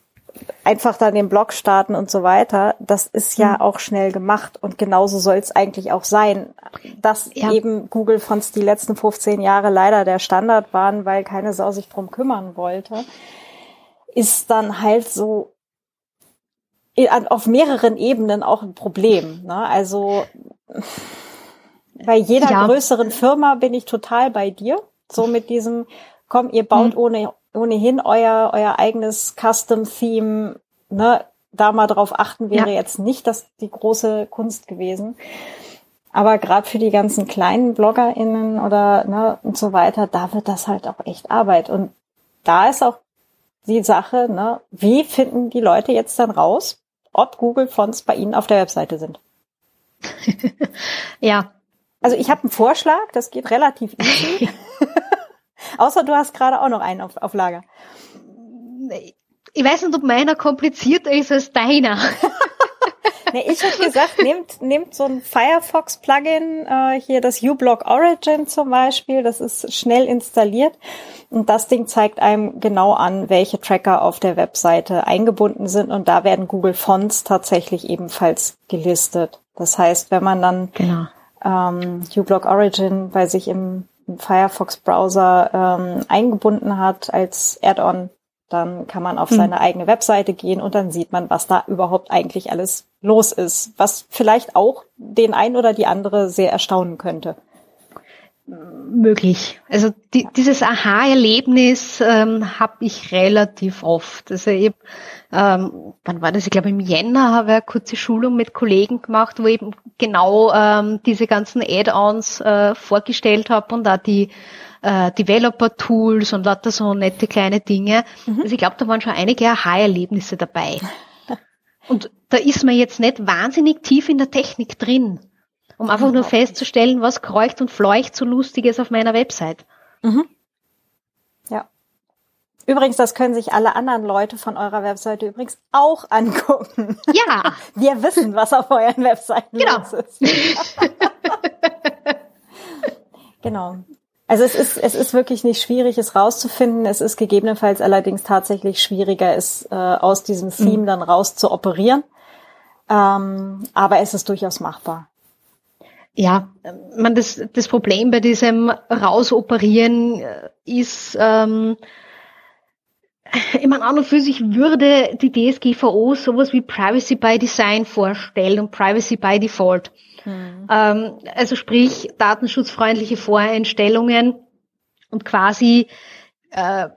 einfach dann den Blog starten und so weiter, das ist ja Mhm. auch schnell gemacht und genauso soll es eigentlich auch sein, dass Ja. eben Google Fonts die letzten 15 Jahre leider der Standard waren, weil keine Sau sich drum kümmern wollte, ist dann halt so auf mehreren Ebenen auch ein Problem. Ne? Also bei jeder ja. größeren Firma bin ich total bei dir. So mit diesem, komm, ihr baut mhm. ohne, ohnehin euer, euer eigenes Custom-Theme, ne? Da mal drauf achten wäre ja. jetzt nicht das die große Kunst gewesen. Aber gerade für die ganzen kleinen BloggerInnen oder ne, und so weiter, da wird das halt auch echt Arbeit. Und da ist auch die Sache, ne, wie finden die Leute jetzt dann raus, ob Google Fonts bei ihnen auf der Webseite sind? [LAUGHS] ja. Also ich habe einen Vorschlag, das geht relativ easy. [LAUGHS] Außer du hast gerade auch noch einen auf, auf Lager. Ich weiß nicht, ob meiner komplizierter ist als deiner. [LAUGHS] nee, ich habe gesagt, nehmt, nehmt so ein Firefox-Plugin, äh, hier das uBlock Origin zum Beispiel, das ist schnell installiert und das Ding zeigt einem genau an, welche Tracker auf der Webseite eingebunden sind und da werden Google Fonts tatsächlich ebenfalls gelistet. Das heißt, wenn man dann genau. ähm, uBlock Origin bei sich im Firefox-Browser ähm, eingebunden hat als Add-on, dann kann man auf hm. seine eigene Webseite gehen und dann sieht man, was da überhaupt eigentlich alles los ist, was vielleicht auch den ein oder die andere sehr erstaunen könnte. Möglich. Also die, dieses Aha-Erlebnis ähm, habe ich relativ oft. Also ich, ähm, wann war das? Ich glaube im Jänner habe ich eine kurze Schulung mit Kollegen gemacht, wo ich eben genau ähm, diese ganzen Add-ons äh, vorgestellt habe und da die äh, Developer-Tools und lauter so nette kleine Dinge. Mhm. Also ich glaube, da waren schon einige Aha-Erlebnisse dabei. [LAUGHS] Und da ist man jetzt nicht wahnsinnig tief in der Technik drin, um einfach nur festzustellen, was kreucht und fleucht so lustiges auf meiner Website. Mhm. Ja. Übrigens, das können sich alle anderen Leute von eurer Webseite übrigens auch [LAUGHS] angucken. Ja. Wir wissen, was auf euren Webseiten genau. los ist. [LAUGHS] genau. Also es ist, es ist wirklich nicht schwierig, es rauszufinden. Es ist gegebenenfalls allerdings tatsächlich schwieriger, es äh, aus diesem Theme mhm. dann raus zu operieren. Ähm, aber es ist durchaus machbar. Ja, man das, das Problem bei diesem Rausoperieren äh, ist, ähm, ich meine, an und für sich würde die DSGVO sowas wie Privacy by Design vorstellen und Privacy by Default. Mhm. Ähm, also sprich datenschutzfreundliche Voreinstellungen und quasi äh,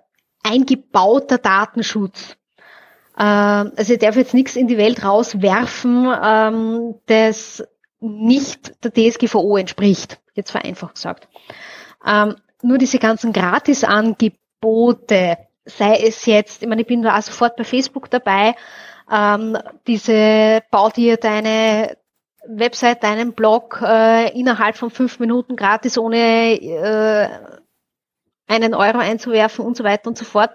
eingebauter Datenschutz. Äh, also ich darf jetzt nichts in die Welt rauswerfen, ähm, das nicht der DSGVO entspricht, jetzt vereinfacht gesagt. Ähm, nur diese ganzen Gratisangebote, sei es jetzt, ich meine, ich bin da auch sofort bei Facebook dabei, ähm, diese bau dir deine Website, deinen Blog äh, innerhalb von fünf Minuten gratis ohne äh, einen Euro einzuwerfen und so weiter und so fort.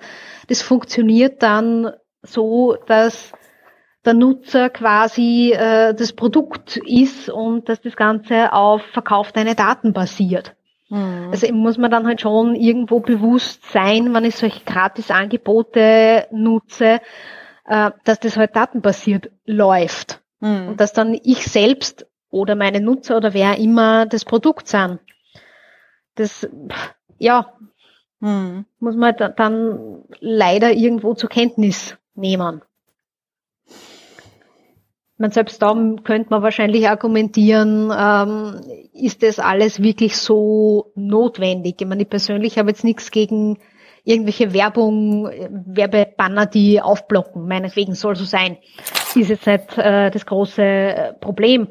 Das funktioniert dann so, dass der Nutzer quasi äh, das Produkt ist und dass das Ganze auf Verkauf deiner Daten basiert. Mhm. Also muss man dann halt schon irgendwo bewusst sein, wenn ich solche Gratis-Angebote nutze, äh, dass das halt datenbasiert läuft. Mhm. Und dass dann ich selbst oder meine Nutzer oder wer immer das Produkt sind. Das, ja, mhm. muss man dann leider irgendwo zur Kenntnis nehmen. Man selbst da könnte man wahrscheinlich argumentieren, ähm, ist das alles wirklich so notwendig? Ich meine, ich persönlich habe jetzt nichts gegen irgendwelche Werbung, Werbebanner, die aufblocken. Meinetwegen soll so sein. Ist jetzt nicht äh, das große äh, Problem.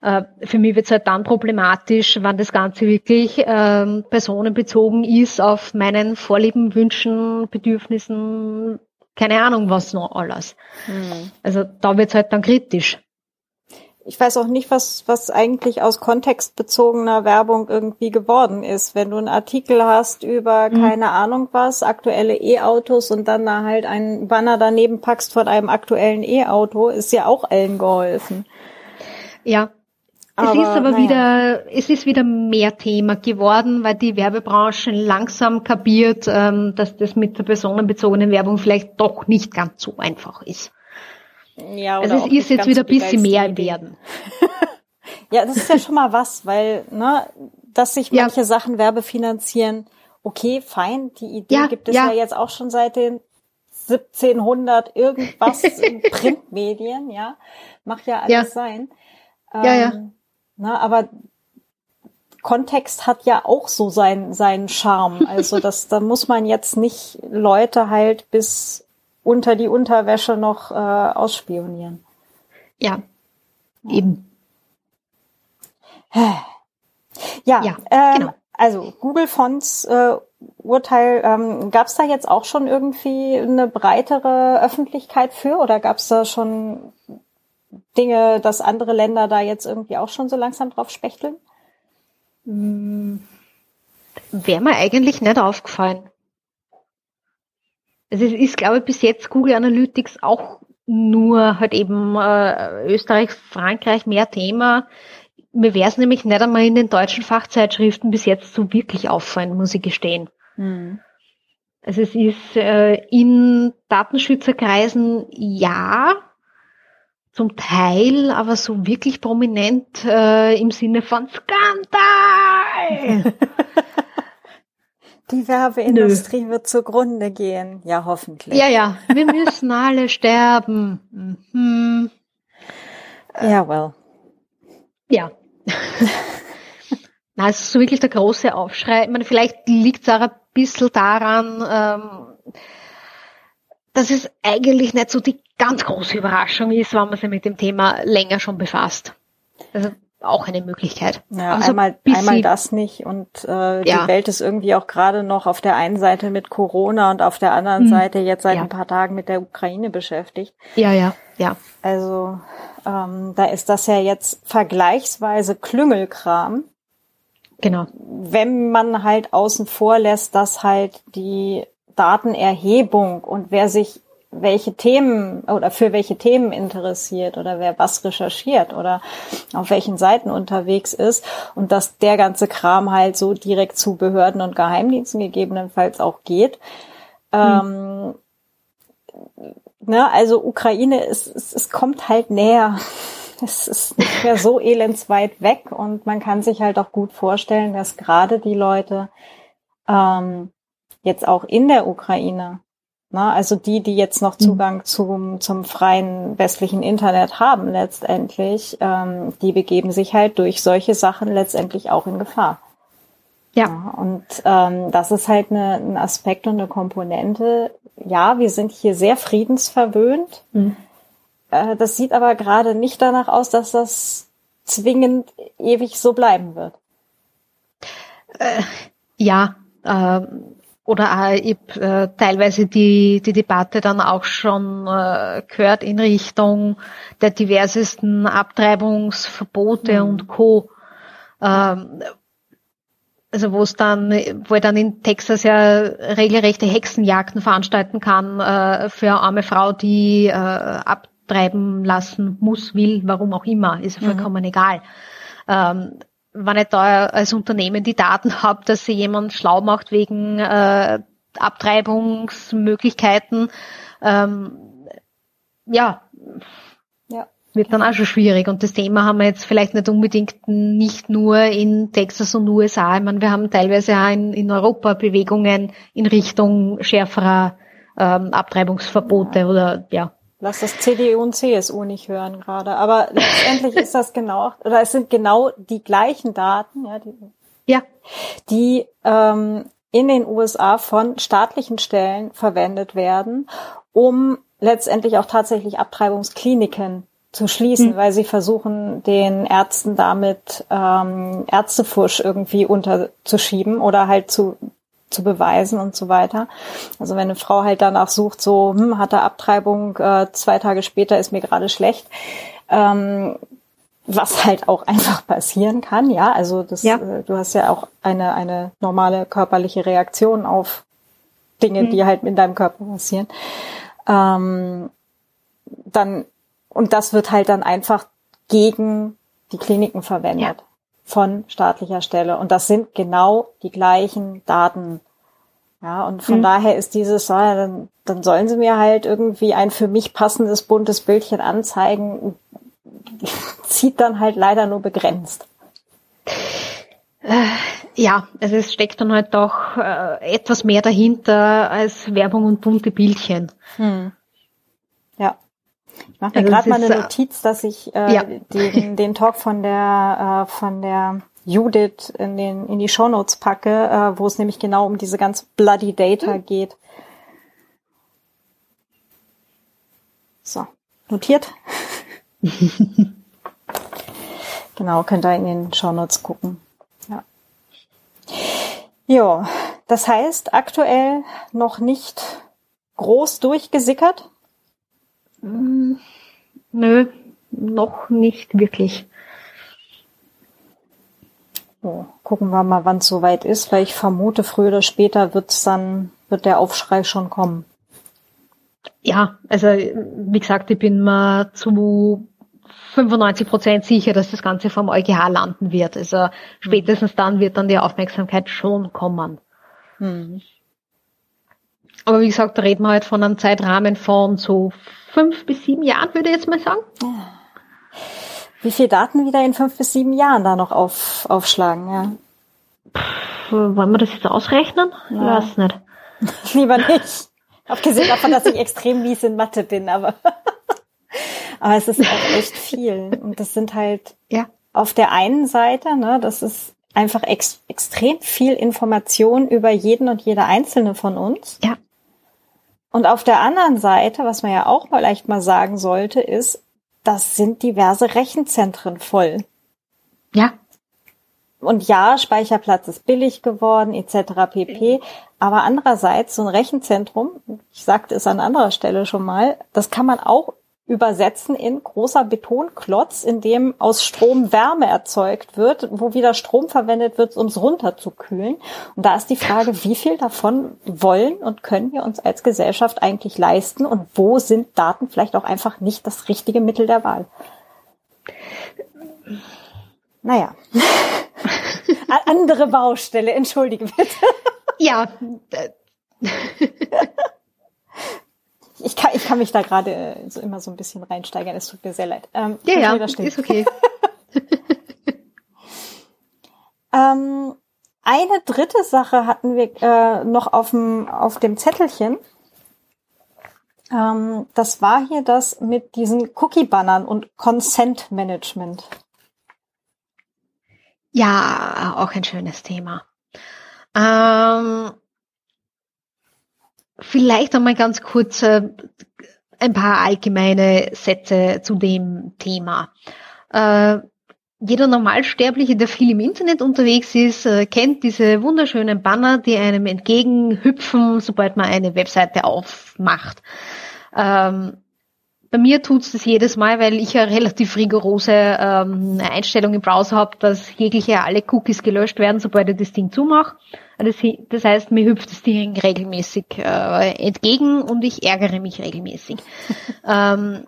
Äh, für mich wird es halt dann problematisch, wenn das Ganze wirklich ähm, personenbezogen ist auf meinen Vorlieben, Wünschen, Bedürfnissen, keine Ahnung was noch alles. Mhm. Also da wird es halt dann kritisch ich weiß auch nicht, was, was eigentlich aus kontextbezogener Werbung irgendwie geworden ist. Wenn du einen Artikel hast über mhm. keine Ahnung was, aktuelle E-Autos und dann da halt einen Banner daneben packst von einem aktuellen E-Auto, ist ja auch allen geholfen. Ja. Aber, es ist aber naja. wieder, es ist wieder mehr Thema geworden, weil die Werbebranche langsam kapiert, ähm, dass das mit der personenbezogenen Werbung vielleicht doch nicht ganz so einfach ist. Ja, oder also es ist jetzt wieder ein bisschen mehr werden. [LAUGHS] ja, das ist ja schon mal was, weil, ne, dass sich manche ja. Sachen werbefinanzieren, okay, fein, die Idee ja, gibt es ja. ja. jetzt auch schon seit den 1700 irgendwas in [LAUGHS] Printmedien, ja. Macht ja alles sein. Ähm, ja, ja. Na, aber Kontext hat ja auch so sein, seinen Charme. [LAUGHS] Also das, da muss man jetzt nicht Leute halt bis unter die Unterwäsche noch äh, ausspionieren. Ja, eben. Ja, ja ähm, genau. also Google Fonts äh, Urteil, ähm, gab es da jetzt auch schon irgendwie eine breitere Öffentlichkeit für oder gab es da schon Dinge, dass andere Länder da jetzt irgendwie auch schon so langsam drauf spechteln? Hm, Wäre mir eigentlich nicht aufgefallen. Also es ist, glaube ich, bis jetzt Google Analytics auch nur halt eben äh, Österreich, Frankreich mehr Thema. Mir wäre es nämlich nicht einmal in den deutschen Fachzeitschriften bis jetzt so wirklich auffallen, muss ich gestehen. Mhm. Also es ist äh, in Datenschützerkreisen ja, zum Teil, aber so wirklich prominent äh, im Sinne von Skandal. [LAUGHS] Die Werbeindustrie Nö. wird zugrunde gehen. Ja, hoffentlich. Ja, ja. Wir müssen alle sterben. Mhm. Ja, well. Ja. [LAUGHS] Na, es ist so wirklich der große Aufschrei. Ich meine, vielleicht liegt es auch ein bisschen daran, ähm, dass es eigentlich nicht so die ganz große Überraschung ist, wenn man sich mit dem Thema länger schon befasst. Also auch eine Möglichkeit. Ja, also einmal, einmal das nicht und äh, die ja. Welt ist irgendwie auch gerade noch auf der einen Seite mit Corona und auf der anderen hm. Seite jetzt seit ja. ein paar Tagen mit der Ukraine beschäftigt. Ja, ja, ja. Also ähm, da ist das ja jetzt vergleichsweise Klüngelkram. Genau. Wenn man halt außen vor lässt, dass halt die Datenerhebung und wer sich welche Themen oder für welche Themen interessiert oder wer was recherchiert oder auf welchen Seiten unterwegs ist und dass der ganze Kram halt so direkt zu Behörden und Geheimdiensten gegebenenfalls auch geht. Hm. Ähm, ne, also Ukraine, es, es, es kommt halt näher. Es ist nicht mehr so elendsweit weg und man kann sich halt auch gut vorstellen, dass gerade die Leute ähm, jetzt auch in der Ukraine na, also die, die jetzt noch mhm. Zugang zum, zum freien westlichen Internet haben letztendlich, ähm, die begeben sich halt durch solche Sachen letztendlich auch in Gefahr. Ja. ja und ähm, das ist halt eine, ein Aspekt und eine Komponente. Ja, wir sind hier sehr friedensverwöhnt. Mhm. Äh, das sieht aber gerade nicht danach aus, dass das zwingend ewig so bleiben wird. Äh, ja, äh, oder ich äh, teilweise die, die Debatte dann auch schon äh, gehört in Richtung der diversesten Abtreibungsverbote mhm. und Co. Ähm, also wo es dann, wo er dann in Texas ja regelrechte Hexenjagden veranstalten kann äh, für eine arme Frau, die äh, abtreiben lassen muss, will, warum auch immer, ist mhm. vollkommen egal. Ähm, wenn ich da als Unternehmen die Daten habe, dass sie jemand schlau macht wegen äh, Abtreibungsmöglichkeiten, ähm, ja, ja, wird dann auch schon schwierig. Und das Thema haben wir jetzt vielleicht nicht unbedingt nicht nur in Texas und USA. Ich meine, wir haben teilweise auch in, in Europa Bewegungen in Richtung schärferer ähm, Abtreibungsverbote ja. oder ja, Lass das CDU und CSU nicht hören gerade. Aber letztendlich [LAUGHS] ist das genau, oder es sind genau die gleichen Daten, ja, die, ja. die ähm, in den USA von staatlichen Stellen verwendet werden, um letztendlich auch tatsächlich Abtreibungskliniken zu schließen, hm. weil sie versuchen, den Ärzten damit ähm, Ärztefusch irgendwie unterzuschieben oder halt zu zu beweisen und so weiter. Also wenn eine Frau halt danach sucht, so, hm, hat er Abtreibung, äh, zwei Tage später ist mir gerade schlecht, ähm, was halt auch einfach passieren kann, ja. Also das, ja. Äh, du hast ja auch eine, eine normale körperliche Reaktion auf Dinge, mhm. die halt in deinem Körper passieren. Ähm, dann, und das wird halt dann einfach gegen die Kliniken verwendet. Ja von staatlicher Stelle. Und das sind genau die gleichen Daten. Ja, und von mhm. daher ist dieses, ah, dann, dann sollen sie mir halt irgendwie ein für mich passendes buntes Bildchen anzeigen, [LAUGHS] zieht dann halt leider nur begrenzt. Äh, ja, also es steckt dann halt doch äh, etwas mehr dahinter als Werbung und bunte Bildchen. Hm. Ja. Ich mache mir also gerade mal eine äh, Notiz, dass ich äh, ja. den, den Talk von der äh, von der Judith in den in die Shownotes packe, äh, wo es nämlich genau um diese ganz bloody Data hm. geht. So, notiert. [LAUGHS] genau, könnt ihr in den Shownotes gucken. Ja. Ja, das heißt aktuell noch nicht groß durchgesickert? Mm, nö, noch nicht wirklich. So, gucken wir mal, wann es soweit ist, weil ich vermute, früher oder später wird's dann, wird der Aufschrei schon kommen. Ja, also wie gesagt, ich bin mal zu 95 Prozent sicher, dass das Ganze vom EuGH landen wird. Also spätestens dann wird dann die Aufmerksamkeit schon kommen. Hm. Aber wie gesagt, da reden wir halt von einem Zeitrahmen von so fünf bis sieben Jahren, würde ich jetzt mal sagen. Wie viel Daten wieder in fünf bis sieben Jahren da noch auf, aufschlagen, ja? Pff, wollen wir das jetzt ausrechnen? Ja. Ich weiß nicht. [LAUGHS] Lieber nicht. Abgesehen davon, dass ich extrem mies in Mathe bin, aber, [LAUGHS] aber es ist auch echt viel. Und das sind halt ja. auf der einen Seite, ne, das ist einfach ex extrem viel Information über jeden und jede einzelne von uns. Ja. Und auf der anderen Seite, was man ja auch vielleicht mal sagen sollte, ist, das sind diverse Rechenzentren voll. Ja. Und ja, Speicherplatz ist billig geworden, etc. pp. Aber andererseits, so ein Rechenzentrum, ich sagte es an anderer Stelle schon mal, das kann man auch übersetzen in großer Betonklotz, in dem aus Strom Wärme erzeugt wird, wo wieder Strom verwendet wird, um es runterzukühlen. Und da ist die Frage, wie viel davon wollen und können wir uns als Gesellschaft eigentlich leisten und wo sind Daten vielleicht auch einfach nicht das richtige Mittel der Wahl? Naja. [LAUGHS] Andere Baustelle, entschuldige bitte. Ja [LAUGHS] ich kann, ich kann mich da gerade äh, so immer so ein bisschen reinsteigern. Es tut mir sehr leid. Ähm, ja, ja, ist okay. [LAUGHS] ähm, eine dritte Sache hatten wir äh, noch auf dem, auf dem Zettelchen. Ähm, das war hier das mit diesen Cookie-Bannern und Consent-Management. Ja, auch ein schönes Thema. Ähm, Vielleicht einmal ganz kurz äh, ein paar allgemeine Sätze zu dem Thema. Äh, jeder Normalsterbliche, der viel im Internet unterwegs ist, äh, kennt diese wunderschönen Banner, die einem entgegenhüpfen, sobald man eine Webseite aufmacht. Ähm, bei mir tut's das jedes Mal, weil ich eine relativ rigorose ähm, Einstellung im Browser habe, dass jegliche alle Cookies gelöscht werden, sobald ich das Ding zumache. Das, das heißt, mir hüpft das Ding regelmäßig äh, entgegen und ich ärgere mich regelmäßig. [LAUGHS] ähm,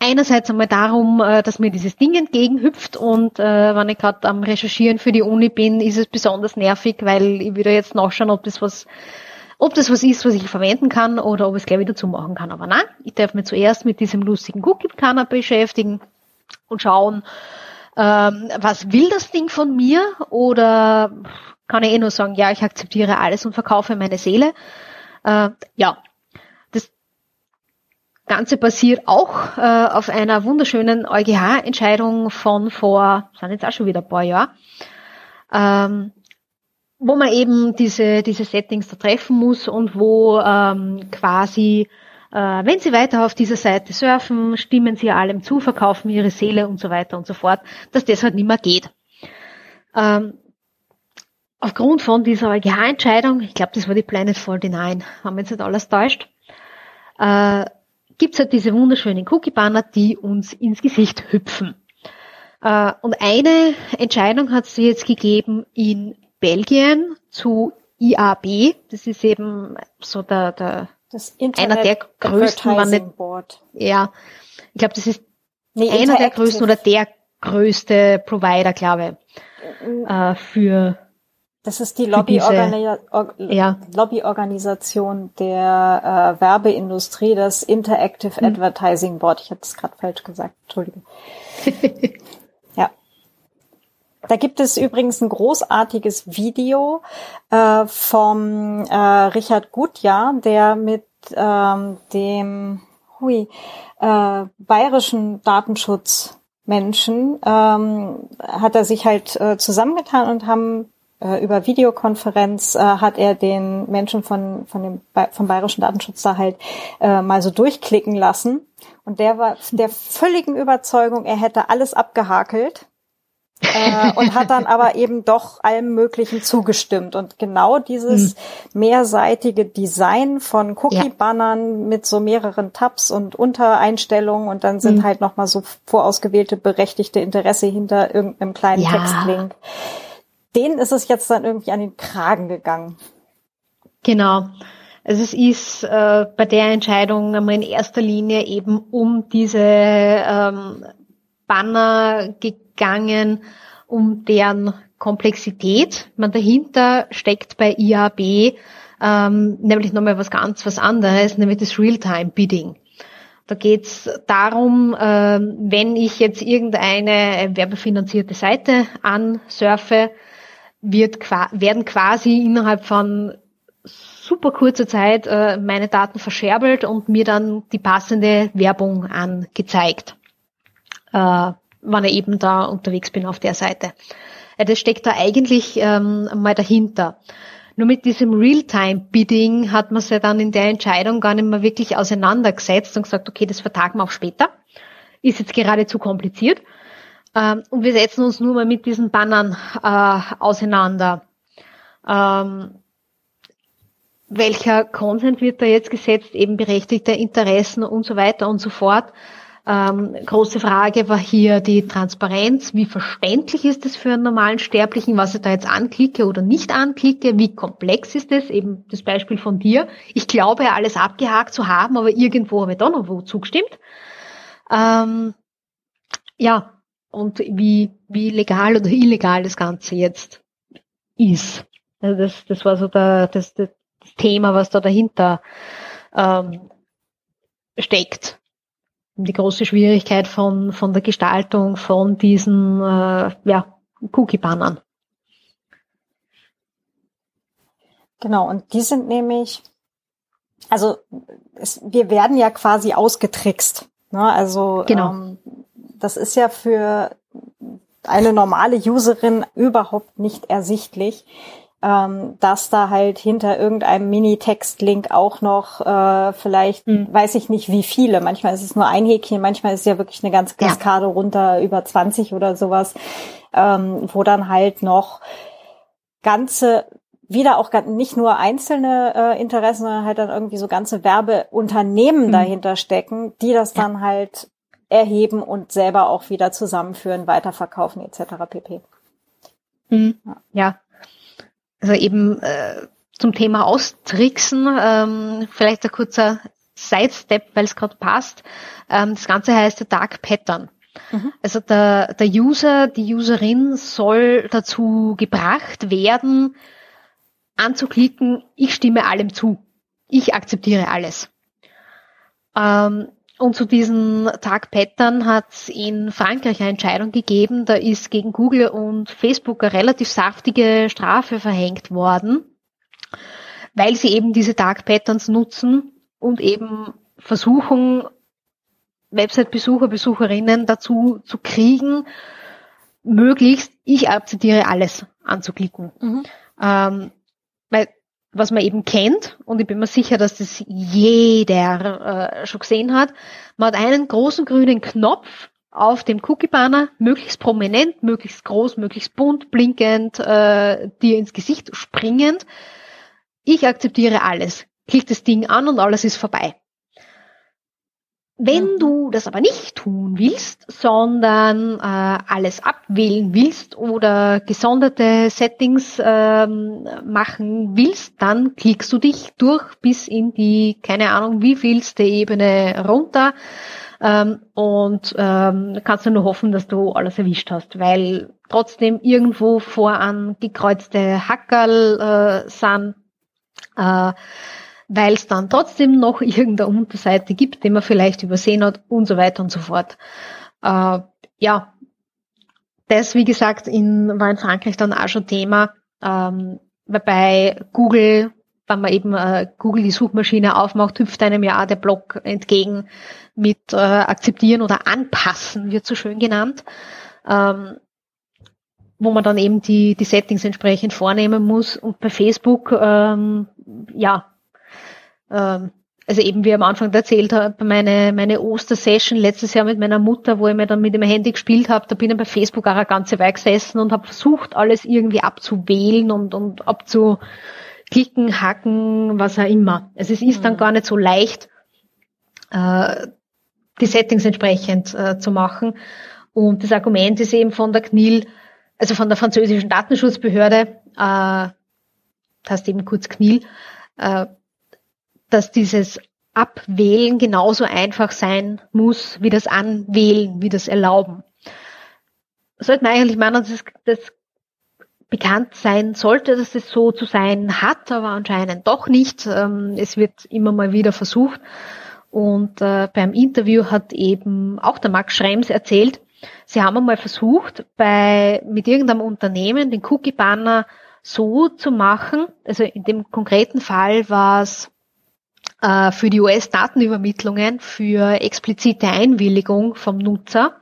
einerseits einmal darum, äh, dass mir dieses Ding entgegenhüpft und äh, wenn ich gerade am Recherchieren für die Uni bin, ist es besonders nervig, weil ich wieder jetzt nachschauen, ob das was ob das was ist, was ich verwenden kann oder ob ich es gleich wieder zumachen kann. Aber nein, ich darf mich zuerst mit diesem lustigen Cookie-Kanner beschäftigen und schauen, ähm, was will das Ding von mir oder kann ich eh nur sagen, ja, ich akzeptiere alles und verkaufe meine Seele. Äh, ja, das Ganze basiert auch äh, auf einer wunderschönen EuGH-Entscheidung von vor, sind jetzt auch schon wieder ein paar Jahre, ähm, wo man eben diese, diese Settings da treffen muss und wo ähm, quasi, äh, wenn Sie weiter auf dieser Seite surfen, stimmen Sie allem zu, verkaufen Ihre Seele und so weiter und so fort, dass das halt nicht mehr geht. Ähm, aufgrund von dieser EuGH-Entscheidung, ich glaube, das war die Planet 49, haben wir jetzt nicht alles täuscht, äh, gibt's halt diese wunderschönen Cookie-Banner, die uns ins Gesicht hüpfen. Äh, und eine Entscheidung hat es jetzt gegeben in Belgien zu IAB. Das ist eben so der, der einer der größten, man nicht, Board. ja, ich glaube, das ist nee, einer der größten oder der größte Provider, glaube ich, äh, für das ist die Lobbyorganisa Or ja. Lobbyorganisation der äh, Werbeindustrie, das Interactive hm. Advertising Board. Ich habe es gerade falsch gesagt, Entschuldige. [LAUGHS] Da gibt es übrigens ein großartiges Video äh, vom äh, Richard Gutjahr, der mit ähm, dem hui, äh, bayerischen Datenschutzmenschen ähm, hat er sich halt äh, zusammengetan und haben äh, über Videokonferenz äh, hat er den Menschen von, von dem, vom bayerischen Datenschutz da halt äh, mal so durchklicken lassen. Und der war der völligen Überzeugung, er hätte alles abgehakelt äh, und hat dann aber eben doch allem Möglichen zugestimmt. Und genau dieses mhm. mehrseitige Design von Cookie-Bannern ja. mit so mehreren Tabs und Untereinstellungen und dann sind mhm. halt nochmal so vorausgewählte berechtigte Interesse hinter irgendeinem kleinen ja. Textlink. Denen ist es jetzt dann irgendwie an den Kragen gegangen. Genau. Also es ist äh, bei der Entscheidung einmal in erster Linie eben um diese ähm, Banner gegangen, um deren Komplexität. Man dahinter steckt bei IAB ähm, nämlich nochmal was ganz was anderes, nämlich das Real-Time-Bidding. Da geht's darum, ähm, wenn ich jetzt irgendeine werbefinanzierte Seite ansurfe, wird, werden quasi innerhalb von super kurzer Zeit äh, meine Daten verscherbelt und mir dann die passende Werbung angezeigt äh, wann ich eben da unterwegs bin auf der Seite. Äh, das steckt da eigentlich ähm, mal dahinter. Nur mit diesem Realtime-Bidding hat man sich dann in der Entscheidung gar nicht mehr wirklich auseinandergesetzt und gesagt, okay, das vertagen wir auf später. Ist jetzt gerade zu kompliziert. Ähm, und wir setzen uns nur mal mit diesen Bannern äh, auseinander. Ähm, welcher Consent wird da jetzt gesetzt? Eben berechtigte Interessen und so weiter und so fort. Ähm, große Frage war hier die Transparenz. Wie verständlich ist es für einen normalen Sterblichen, was ich da jetzt anklicke oder nicht anklicke? Wie komplex ist es? Eben das Beispiel von dir. Ich glaube, alles abgehakt zu haben, aber irgendwo habe ich doch noch wo zugestimmt. Ähm, ja, und wie, wie legal oder illegal das Ganze jetzt ist. Das, das war so der, das, das Thema, was da dahinter ähm, steckt die große Schwierigkeit von, von der Gestaltung von diesen äh, ja, Cookie-Bannern. Genau, und die sind nämlich, also es, wir werden ja quasi ausgetrickst. Ne? Also genau. ähm, das ist ja für eine normale Userin überhaupt nicht ersichtlich ähm, dass da halt hinter irgendeinem Mini-Text-Link auch noch äh, vielleicht, mhm. weiß ich nicht wie viele, manchmal ist es nur ein Häkchen, manchmal ist es ja wirklich eine ganze Kaskade ja. runter, über 20 oder sowas, ähm, wo dann halt noch ganze wieder auch nicht nur einzelne äh, Interessen, sondern halt dann irgendwie so ganze Werbeunternehmen mhm. dahinter stecken, die das ja. dann halt erheben und selber auch wieder zusammenführen, weiterverkaufen etc. pp. Mhm. Ja. ja. Also eben äh, zum Thema Austricksen, ähm, vielleicht ein kurzer Sidestep, weil es gerade passt. Ähm, das Ganze heißt Dark Pattern. Mhm. Also der, der User, die Userin soll dazu gebracht werden, anzuklicken, ich stimme allem zu. Ich akzeptiere alles. Ähm, und zu diesen Dark Pattern hat es in Frankreich eine Entscheidung gegeben. Da ist gegen Google und Facebook eine relativ saftige Strafe verhängt worden, weil sie eben diese Dark Patterns nutzen und eben versuchen, Website-Besucher, Besucherinnen dazu zu kriegen, möglichst ich akzeptiere alles anzuklicken. Mhm. Ähm, weil was man eben kennt, und ich bin mir sicher, dass das jeder äh, schon gesehen hat, man hat einen großen grünen Knopf auf dem Cookie-Banner, möglichst prominent, möglichst groß, möglichst bunt, blinkend, äh, dir ins Gesicht springend. Ich akzeptiere alles. Klick das Ding an und alles ist vorbei. Wenn mhm. du das aber nicht tun willst, sondern äh, alles abwählen willst oder gesonderte Settings ähm, machen willst, dann klickst du dich durch bis in die, keine Ahnung, wie vielste Ebene runter ähm, und ähm, kannst du nur hoffen, dass du alles erwischt hast, weil trotzdem irgendwo voran gekreuzte Hackerl äh, sind. Äh, weil es dann trotzdem noch [LAUGHS] irgendeine Unterseite gibt, die man vielleicht übersehen hat und so weiter und so fort. Äh, ja, das, wie gesagt, in, war in Frankreich dann auch schon Thema, ähm, weil bei Google, wenn man eben äh, Google die Suchmaschine aufmacht, hüpft einem ja auch der Blog entgegen mit äh, akzeptieren oder anpassen, wird so schön genannt. Ähm, wo man dann eben die, die Settings entsprechend vornehmen muss. Und bei Facebook, ähm, ja, ähm, also eben wie ich am Anfang erzählt habe, meine, meine Ostersession letztes Jahr mit meiner Mutter, wo ich mir dann mit dem Handy gespielt habe, da bin ich bei Facebook auch eine ganze Weile gesessen und habe versucht, alles irgendwie abzuwählen und, und abzuklicken, hacken, was auch immer. Also es ist mhm. dann gar nicht so leicht, äh, die Settings entsprechend äh, zu machen. Und das Argument ist eben von der CNIL, also von der französischen Datenschutzbehörde, äh, das heißt eben kurz CNIL, äh, dass dieses Abwählen genauso einfach sein muss wie das Anwählen, wie das Erlauben. Sollte man eigentlich meinen, dass das bekannt sein sollte, dass es so zu sein hat, aber anscheinend doch nicht. Ähm, es wird immer mal wieder versucht. Und äh, beim Interview hat eben auch der Max Schrems erzählt, sie haben einmal versucht, bei, mit irgendeinem Unternehmen den Cookie-Banner so zu machen, also in dem konkreten Fall war es äh, für die US-Datenübermittlungen für explizite Einwilligung vom Nutzer,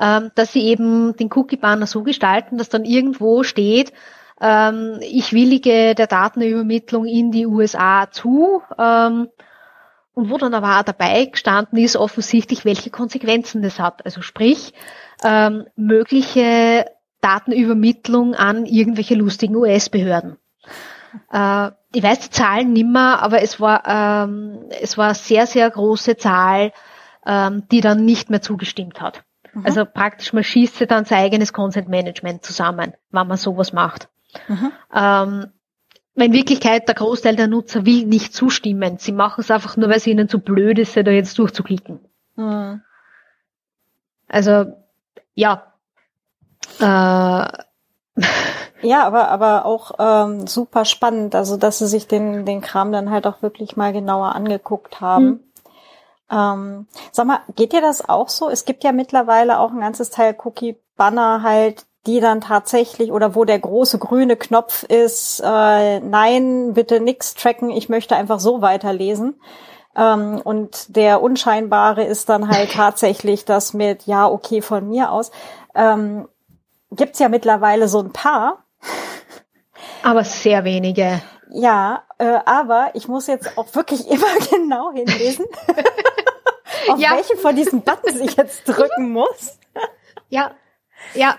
ähm, dass sie eben den Cookie-Banner so gestalten, dass dann irgendwo steht, ähm, ich willige der Datenübermittlung in die USA zu, ähm, und wo dann aber auch dabei gestanden ist, offensichtlich, welche Konsequenzen das hat. Also sprich, mögliche Datenübermittlung an irgendwelche lustigen US-Behörden. Äh, ich weiß die Zahlen nimmer, aber es war, ähm, es war eine sehr, sehr große Zahl, ähm, die dann nicht mehr zugestimmt hat. Mhm. Also praktisch, man schießt dann sein eigenes Consent Management zusammen, wenn man sowas macht. Mhm. Ähm, in Wirklichkeit der Großteil der Nutzer will nicht zustimmen. Sie machen es einfach nur, weil es ihnen zu blöd ist, da jetzt durchzuklicken. Mhm. Also, ja. Äh, [LAUGHS] Ja, aber, aber auch ähm, super spannend, also dass sie sich den, den Kram dann halt auch wirklich mal genauer angeguckt haben. Hm. Ähm, sag mal, geht dir das auch so? Es gibt ja mittlerweile auch ein ganzes Teil Cookie-Banner halt, die dann tatsächlich oder wo der große grüne Knopf ist, äh, nein, bitte nix tracken, ich möchte einfach so weiterlesen. Ähm, und der unscheinbare ist dann halt [LAUGHS] tatsächlich das mit, ja, okay, von mir aus. Ähm, gibt's ja mittlerweile so ein paar, aber sehr wenige. Ja, äh, aber ich muss jetzt auch wirklich [LAUGHS] immer genau hinlesen, [LAUGHS] auf ja. welche von diesen Buttons ich jetzt drücken muss. ja, ja.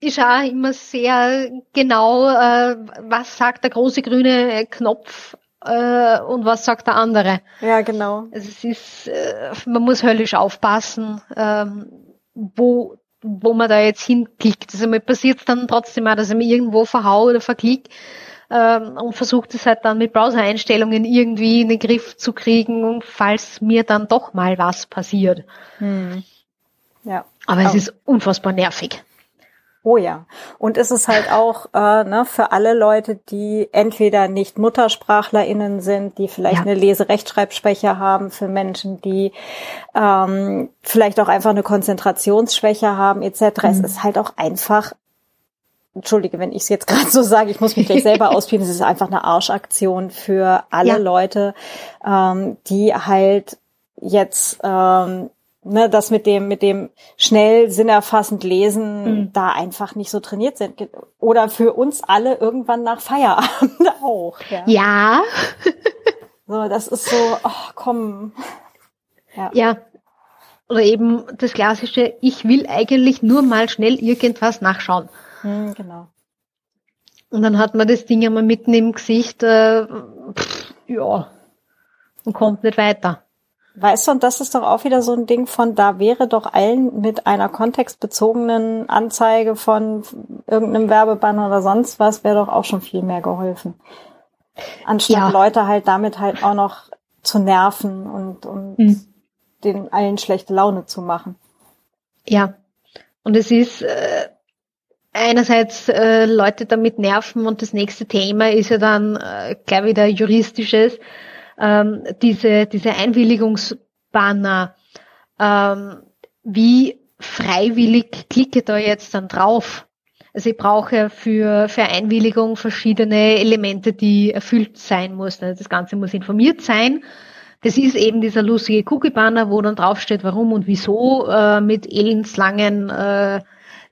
Ich schaue immer sehr genau, äh, was sagt der große grüne Knopf äh, und was sagt der andere. Ja, genau. Es ist, äh, man muss höllisch aufpassen, ähm, wo wo man da jetzt hinklickt. Also mir passiert es dann trotzdem auch, dass ich mich irgendwo verhau oder verklick ähm, und versucht es halt dann mit Browser-Einstellungen irgendwie in den Griff zu kriegen, falls mir dann doch mal was passiert. Hm. Ja. Aber es ist unfassbar nervig. Oh ja. Und es ist halt auch äh, ne, für alle Leute, die entweder nicht MuttersprachlerInnen sind, die vielleicht ja. eine Leserechtschreibschwäche haben, für Menschen, die ähm, vielleicht auch einfach eine Konzentrationsschwäche haben, etc. Mhm. Es ist halt auch einfach Entschuldige, wenn ich es jetzt [LAUGHS] gerade so sage, ich muss mich gleich selber ausspielen. Es ist einfach eine Arschaktion für alle ja. Leute, ähm, die halt jetzt ähm, ne, das mit dem, mit dem schnell sinnerfassend Lesen mhm. da einfach nicht so trainiert sind. Oder für uns alle irgendwann nach Feierabend [LAUGHS] auch. Ja. ja. [LAUGHS] so, das ist so, ach komm. Ja. ja. Oder eben das klassische, ich will eigentlich nur mal schnell irgendwas nachschauen. Mhm, genau. Und dann hat man das Ding einmal mitten im Gesicht, äh, pff, ja, und kommt nicht weiter. Weißt du, und das ist doch auch wieder so ein Ding von, da wäre doch allen mit einer kontextbezogenen Anzeige von irgendeinem Werbebanner oder sonst was, wäre doch auch schon viel mehr geholfen. Anstatt ja. Leute halt damit halt auch noch zu nerven und, und mhm. den allen schlechte Laune zu machen. Ja. Und es ist äh, einerseits äh, Leute damit nerven und das nächste Thema ist ja dann äh, gleich wieder juristisches ähm, diese, diese Einwilligungsbanner, ähm, wie freiwillig klicke da jetzt dann drauf. Also ich brauche für, für Einwilligung verschiedene Elemente, die erfüllt sein müssen. Also das Ganze muss informiert sein. Das ist eben dieser lustige Cookie-Banner, wo dann draufsteht, warum und wieso, äh, mit elendslangen äh,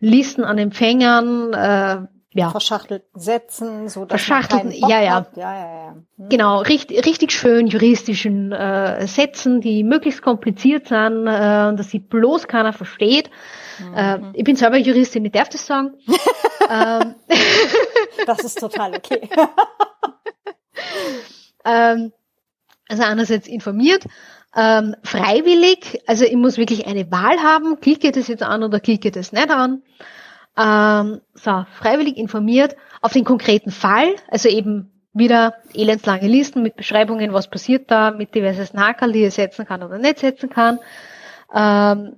Listen an Empfängern, äh, ja. verschachtelten Sätzen, so dass verschachtelten, man ja, ja. Ja, ja, ja. Hm. Genau, richtig, richtig schön juristischen äh, Sätzen, die möglichst kompliziert sind äh, dass sie bloß keiner versteht. Mhm. Äh, ich bin selber Juristin, ich darf das sagen. [LAUGHS] ähm. Das ist total okay. [LAUGHS] ähm, also einerseits informiert, ähm, freiwillig, also ich muss wirklich eine Wahl haben, klicke das jetzt an oder klicke das nicht an ähm, so, freiwillig informiert auf den konkreten Fall, also eben wieder elendslange Listen mit Beschreibungen, was passiert da, mit diversen Hakerl, die er setzen kann oder nicht setzen kann. Ähm,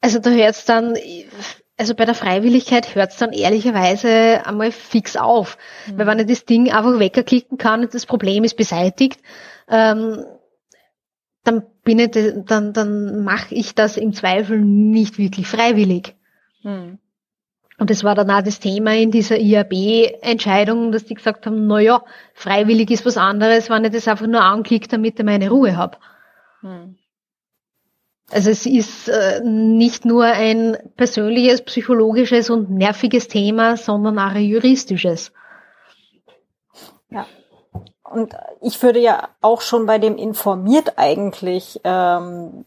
also da hört es dann, also bei der Freiwilligkeit hört es dann ehrlicherweise einmal fix auf. Mhm. Weil wenn ich das Ding einfach wegklicken kann und das Problem ist beseitigt, ähm, dann bin ich, dann, dann mache ich das im Zweifel nicht wirklich freiwillig. Hm. Und das war dann auch das Thema in dieser IAB-Entscheidung, dass die gesagt haben, na ja, freiwillig ist was anderes, wenn ich das einfach nur anklicke, damit ich meine Ruhe habe. Hm. Also es ist äh, nicht nur ein persönliches, psychologisches und nerviges Thema, sondern auch ein juristisches. Ja. Und ich würde ja auch schon bei dem informiert eigentlich ähm,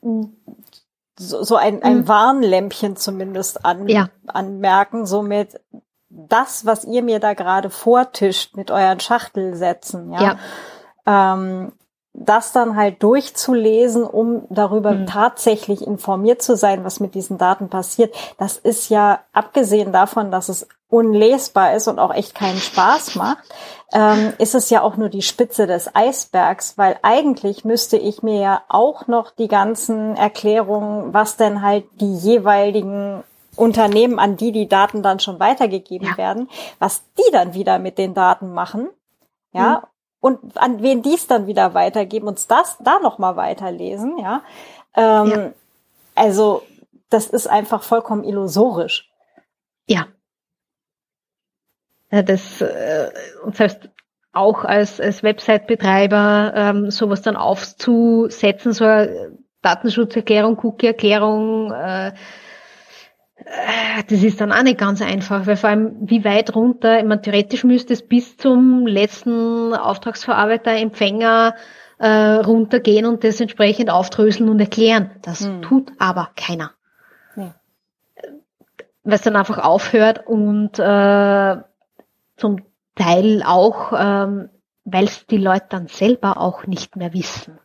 so, so ein, ein mhm. Warnlämpchen zumindest an, ja. anmerken, somit das, was ihr mir da gerade vortischt mit euren Schachtelsätzen, ja, ja. Ähm, das dann halt durchzulesen, um darüber mhm. tatsächlich informiert zu sein, was mit diesen Daten passiert, das ist ja abgesehen davon, dass es unlesbar ist und auch echt keinen Spaß macht, ähm, ist es ja auch nur die Spitze des Eisbergs, weil eigentlich müsste ich mir ja auch noch die ganzen Erklärungen, was denn halt die jeweiligen Unternehmen, an die die Daten dann schon weitergegeben ja. werden, was die dann wieder mit den Daten machen, ja, mhm. Und an wen dies dann wieder weitergeben, uns das da noch mal weiterlesen, ja. Ähm, ja. Also das ist einfach vollkommen illusorisch. Ja, das äh, und selbst auch als, als Website-Betreiber ähm, sowas dann aufzusetzen, so eine Datenschutzerklärung, Cookie-Erklärung, äh, das ist dann auch nicht ganz einfach, weil vor allem wie weit runter, ich meine, theoretisch müsste es bis zum letzten Auftragsverarbeiter, Empfänger äh, runtergehen und das entsprechend aufdröseln und erklären. Das hm. tut aber keiner. Nee. Weil es dann einfach aufhört und äh, zum Teil auch, ähm, weil es die Leute dann selber auch nicht mehr wissen.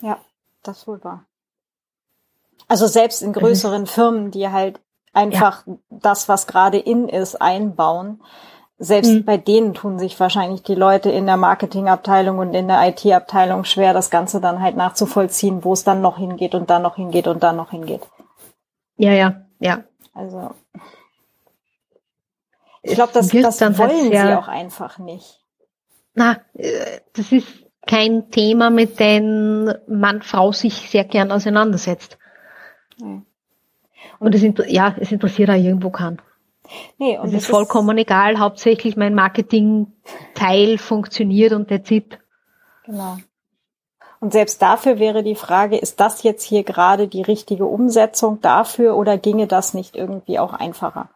Ja, das wohl wahr. Also selbst in größeren mhm. Firmen, die halt einfach ja. das, was gerade in ist, einbauen. Selbst mhm. bei denen tun sich wahrscheinlich die Leute in der Marketingabteilung und in der IT-Abteilung schwer, das Ganze dann halt nachzuvollziehen, wo es dann noch hingeht und dann noch hingeht und dann noch hingeht. Ja, ja, ja. Also ich glaube, das, das wollen halt sie auch einfach nicht. Na, äh, das ist kein Thema, mit dem Mann-Frau sich sehr gern auseinandersetzt. Nee. Und es, ja, es interessiert auch irgendwo keinen. Nee, und es ist vollkommen ist egal. Hauptsächlich mein Marketing-Teil funktioniert und der zieht. Genau. Und selbst dafür wäre die Frage, ist das jetzt hier gerade die richtige Umsetzung dafür oder ginge das nicht irgendwie auch einfacher?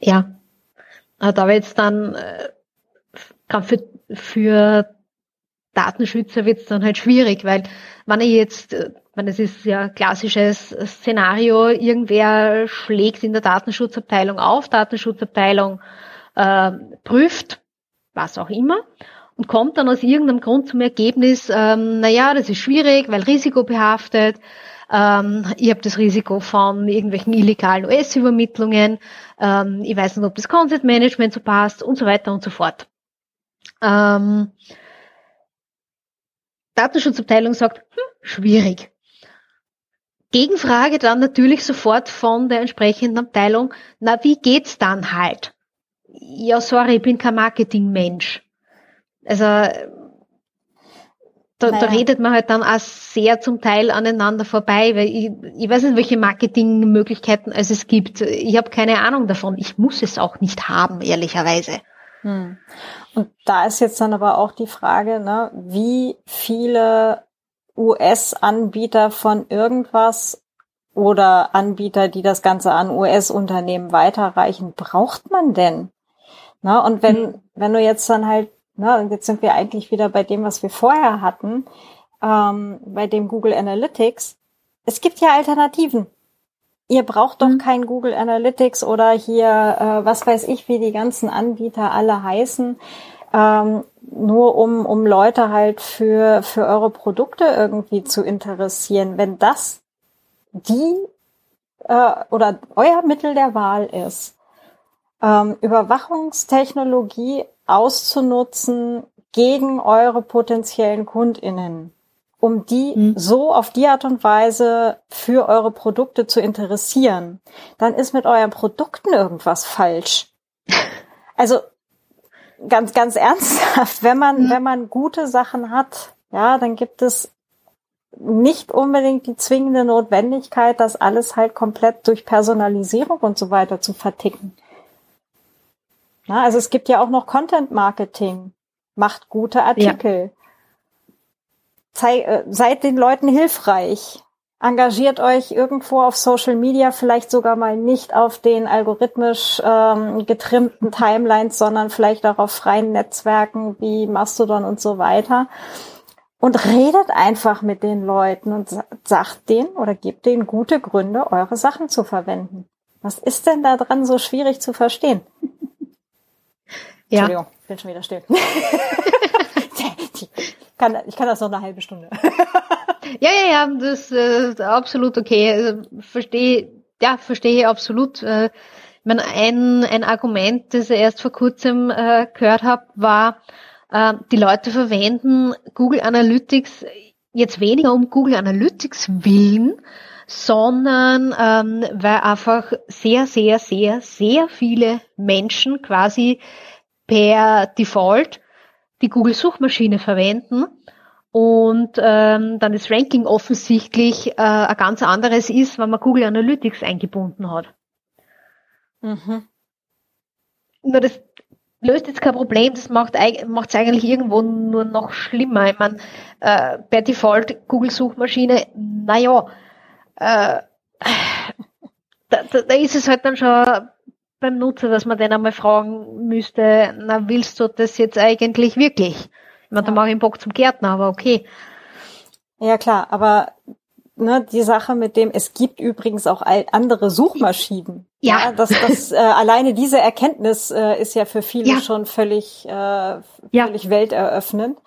Ja, Ah, da wird es dann, äh, gerade für, für Datenschützer wird es dann halt schwierig, weil wenn ich jetzt, äh, wenn es ist ja klassisches Szenario, irgendwer schlägt in der Datenschutzabteilung auf, Datenschutzabteilung äh, prüft, was auch immer, und kommt dann aus irgendeinem Grund zum Ergebnis, ähm, naja, das ist schwierig, weil risikobehaftet, ähm, ich habe das Risiko von irgendwelchen illegalen US-Übermittlungen. Ähm, ich weiß nicht, ob das Content Management so passt und so weiter und so fort. Ähm, Datenschutzabteilung sagt, hm, schwierig. Gegenfrage dann natürlich sofort von der entsprechenden Abteilung, na, wie geht's dann halt? Ja, sorry, ich bin kein Marketingmensch. Also, da, da redet man halt dann auch sehr zum Teil aneinander vorbei, weil ich, ich weiß nicht, welche Marketingmöglichkeiten es es gibt. Ich habe keine Ahnung davon. Ich muss es auch nicht haben, ehrlicherweise. Hm. Und da ist jetzt dann aber auch die Frage, ne, wie viele US-Anbieter von irgendwas oder Anbieter, die das Ganze an US-Unternehmen weiterreichen, braucht man denn? Na, und wenn, hm. wenn du jetzt dann halt Ne? Und jetzt sind wir eigentlich wieder bei dem, was wir vorher hatten, ähm, bei dem Google Analytics. Es gibt ja Alternativen. Ihr braucht doch mhm. kein Google Analytics oder hier, äh, was weiß ich, wie die ganzen Anbieter alle heißen, ähm, nur um, um Leute halt für, für eure Produkte irgendwie zu interessieren. Wenn das die äh, oder euer Mittel der Wahl ist, ähm, Überwachungstechnologie auszunutzen gegen eure potenziellen KundInnen, um die mhm. so auf die Art und Weise für eure Produkte zu interessieren, dann ist mit euren Produkten irgendwas falsch. [LAUGHS] Also ganz, ganz ernsthaft, wenn man, mhm. wenn man gute Sachen hat, ja, dann gibt es nicht unbedingt die zwingende Notwendigkeit, das alles halt komplett durch Personalisierung und so weiter zu verticken. Na, also es gibt ja auch noch Content Marketing. Macht gute Artikel. Ja. Zei äh, seid den Leuten hilfreich. Engagiert euch irgendwo auf Social Media, vielleicht sogar mal nicht auf den algorithmisch ähm, getrimmten Timelines, sondern vielleicht auch auf freien Netzwerken wie Mastodon und so weiter. Und redet einfach mit den Leuten und sagt denen oder gebt denen gute Gründe, eure Sachen zu verwenden. Was ist denn da dran so schwierig zu verstehen? Ja. Entschuldigung, ich bin schon wieder still. [LAUGHS] ich, kann, ich kann das noch eine halbe Stunde. [LAUGHS] ja, ja, ja, das ist absolut okay. Also, verstehe, ja, verstehe absolut. Äh, ich meine, ein, ein Argument, das ich erst vor kurzem äh, gehört habe, war, äh, die Leute verwenden Google Analytics jetzt weniger um Google Analytics willen, sondern ähm, weil einfach sehr, sehr, sehr, sehr viele Menschen quasi per Default die Google-Suchmaschine verwenden und ähm, dann das Ranking offensichtlich äh, ein ganz anderes ist, wenn man Google Analytics eingebunden hat. Mhm. Nur das löst jetzt kein Problem, das macht es eigentlich irgendwo nur noch schlimmer. Ich meine, äh, per Default Google-Suchmaschine, naja, äh, da, da, da ist es halt dann schon beim Nutzer, dass man den einmal fragen müsste, na, willst du das jetzt eigentlich wirklich? Ich meine, ja. da mache ich einen Bock zum Gärtner, aber okay. Ja, klar, aber ne, die Sache mit dem, es gibt übrigens auch andere Suchmaschinen. Ja. ja das, das, [LAUGHS] äh, alleine diese Erkenntnis äh, ist ja für viele ja. schon völlig, äh, völlig ja. welteröffnend.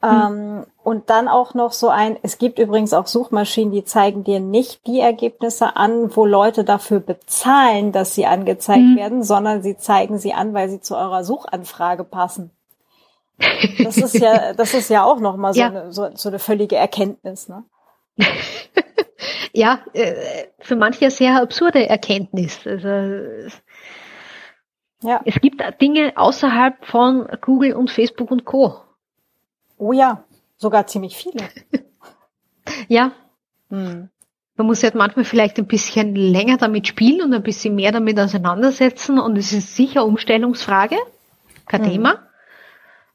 Hm. Ähm, und dann auch noch so ein, es gibt übrigens auch Suchmaschinen, die zeigen dir nicht die Ergebnisse an, wo Leute dafür bezahlen, dass sie angezeigt mhm. werden, sondern sie zeigen sie an, weil sie zu eurer Suchanfrage passen. Das ist ja, [LAUGHS] das ist ja auch nochmal so, ja. eine, so, so eine völlige Erkenntnis, ne? [LAUGHS] ja, äh, für manche sehr absurde Erkenntnis. Also, ja. Es gibt Dinge außerhalb von Google und Facebook und Co. Oh ja, sogar ziemlich viele. [LAUGHS] ja. Hm. Man muss halt manchmal vielleicht ein bisschen länger damit spielen und ein bisschen mehr damit auseinandersetzen und es ist sicher Umstellungsfrage, kein mhm. Thema.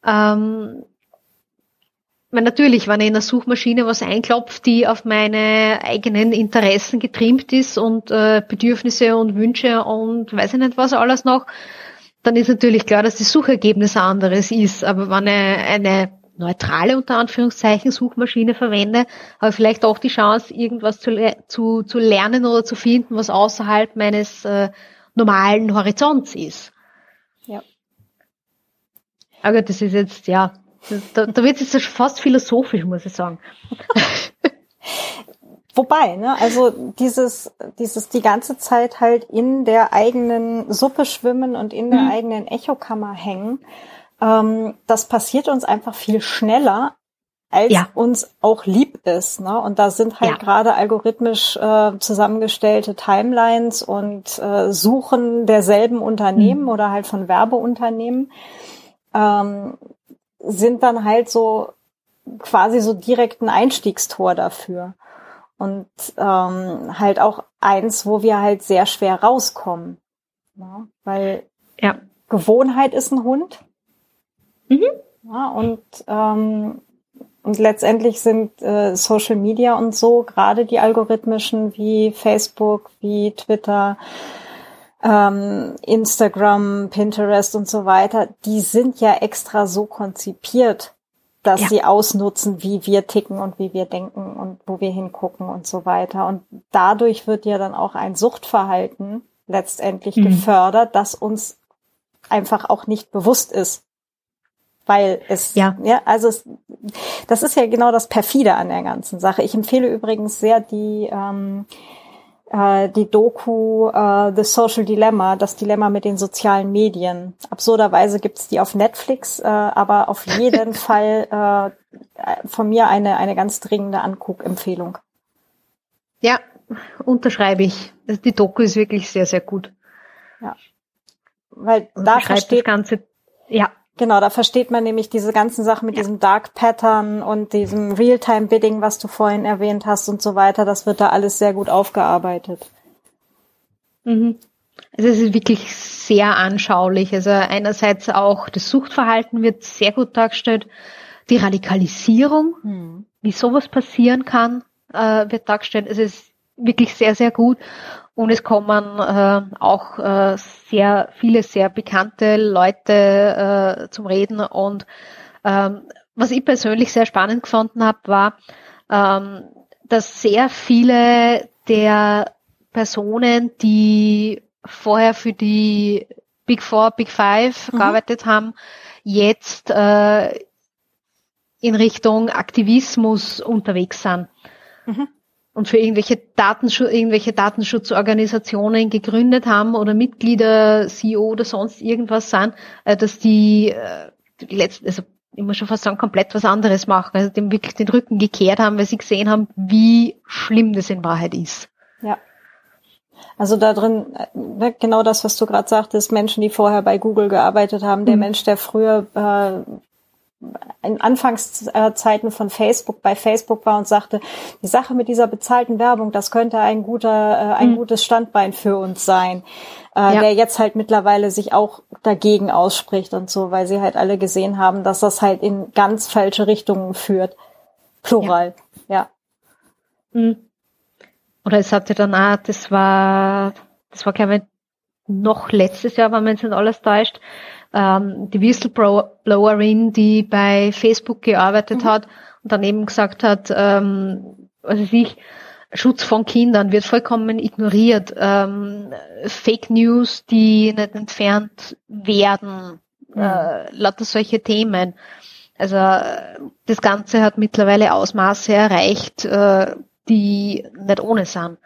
Ähm, weil natürlich, wenn ich in der Suchmaschine was einklopft, die auf meine eigenen Interessen getrimmt ist und äh, Bedürfnisse und Wünsche und weiß ich nicht was alles noch, dann ist natürlich klar, dass das Suchergebnis ein anderes ist. Aber wenn ich eine neutrale unter Anführungszeichen Suchmaschine verwende, habe ich vielleicht auch die Chance, irgendwas zu, zu, zu lernen oder zu finden, was außerhalb meines äh, normalen Horizonts ist. Ja. Aber das ist jetzt, ja, da, da wird es jetzt fast philosophisch, muss ich sagen. [LAUGHS] Wobei, ne, also dieses, dieses die ganze Zeit halt in der eigenen Suppe schwimmen und in der mhm. eigenen Echokammer hängen, ähm, das passiert uns einfach viel schneller, als ja. uns auch lieb ist. Ne? Und da sind halt ja. gerade algorithmisch äh, zusammengestellte Timelines und äh, Suchen derselben Unternehmen mhm. oder halt von Werbeunternehmen ähm, sind dann halt so quasi so direkt ein Einstiegstor dafür. Und ähm, halt auch eins, wo wir halt sehr schwer rauskommen. Ja, weil ja. Gewohnheit ist ein Hund. Mhm. Ja, und, ähm, und letztendlich sind äh, Social Media und so, gerade die algorithmischen wie Facebook, wie Twitter, ähm, Instagram, Pinterest und so weiter, die sind ja extra so konzipiert, dass ja. sie ausnutzen, wie wir ticken und wie wir denken und wo wir hingucken und so weiter. Und dadurch wird ja dann auch ein Suchtverhalten letztendlich mhm. gefördert, das uns einfach auch nicht bewusst ist. Weil es, ja, ja also es, das ist ja genau das perfide an der ganzen Sache. Ich empfehle übrigens sehr die, ähm, äh, die Doku äh, The Social Dilemma, das Dilemma mit den sozialen Medien. Absurderweise gibt's die auf Netflix, äh, aber auf jeden [LAUGHS] Fall äh, von mir eine, eine ganz dringende Anguckempfehlung. Ja, unterschreibe ich. Also die Doku ist wirklich sehr, sehr gut. Ja. Weil da versteht, das Ganze, ja. Genau, da versteht man nämlich diese ganzen Sachen mit ja. diesem Dark Pattern und diesem Realtime Bidding, was du vorhin erwähnt hast und so weiter. Das wird da alles sehr gut aufgearbeitet. Mhm. Also es ist wirklich sehr anschaulich. Also einerseits auch das Suchtverhalten wird sehr gut dargestellt. Die Radikalisierung, mhm. wie sowas passieren kann, äh, wird dargestellt. Es ist wirklich sehr, sehr gut. Und es kommen äh, auch äh, sehr viele sehr bekannte Leute äh, zum Reden. Und ähm, was ich persönlich sehr spannend gefunden habe, war, ähm, dass sehr viele der Personen, die vorher für die Big Four, Big Five mhm. gearbeitet haben, jetzt äh, in Richtung Aktivismus unterwegs sind. Mhm und für irgendwelche Datenschutz, irgendwelche Datenschutzorganisationen gegründet haben oder Mitglieder, CEO oder sonst irgendwas sind, äh, dass die, äh, die letzten, also ich muss schon fast sagen, komplett was anderes machen, also dem wirklich den Rücken gekehrt haben, weil sie gesehen haben, wie schlimm das in Wahrheit ist. Ja. Also da drin, äh, genau das, was du gerade sagtest, Menschen, die vorher bei Google gearbeitet haben, der mhm. Mensch, der früher äh, in Anfangszeiten von Facebook bei Facebook war und sagte, die Sache mit dieser bezahlten Werbung, das könnte ein guter, äh, ein mhm. gutes Standbein für uns sein, äh, ja. der jetzt halt mittlerweile sich auch dagegen ausspricht und so, weil sie halt alle gesehen haben, dass das halt in ganz falsche Richtungen führt. Plural, ja. ja. Mhm. Oder es hatte dann auch, das war, das war glaube ich noch letztes Jahr, wenn man es nicht alles täuscht, ähm, die Whistleblowerin, die bei Facebook gearbeitet mhm. hat und daneben gesagt hat, ähm, also sich, Schutz von Kindern wird vollkommen ignoriert. Ähm, Fake News, die nicht entfernt werden, mhm. äh, lauter solche Themen. Also das Ganze hat mittlerweile Ausmaße erreicht, äh, die nicht ohne sind.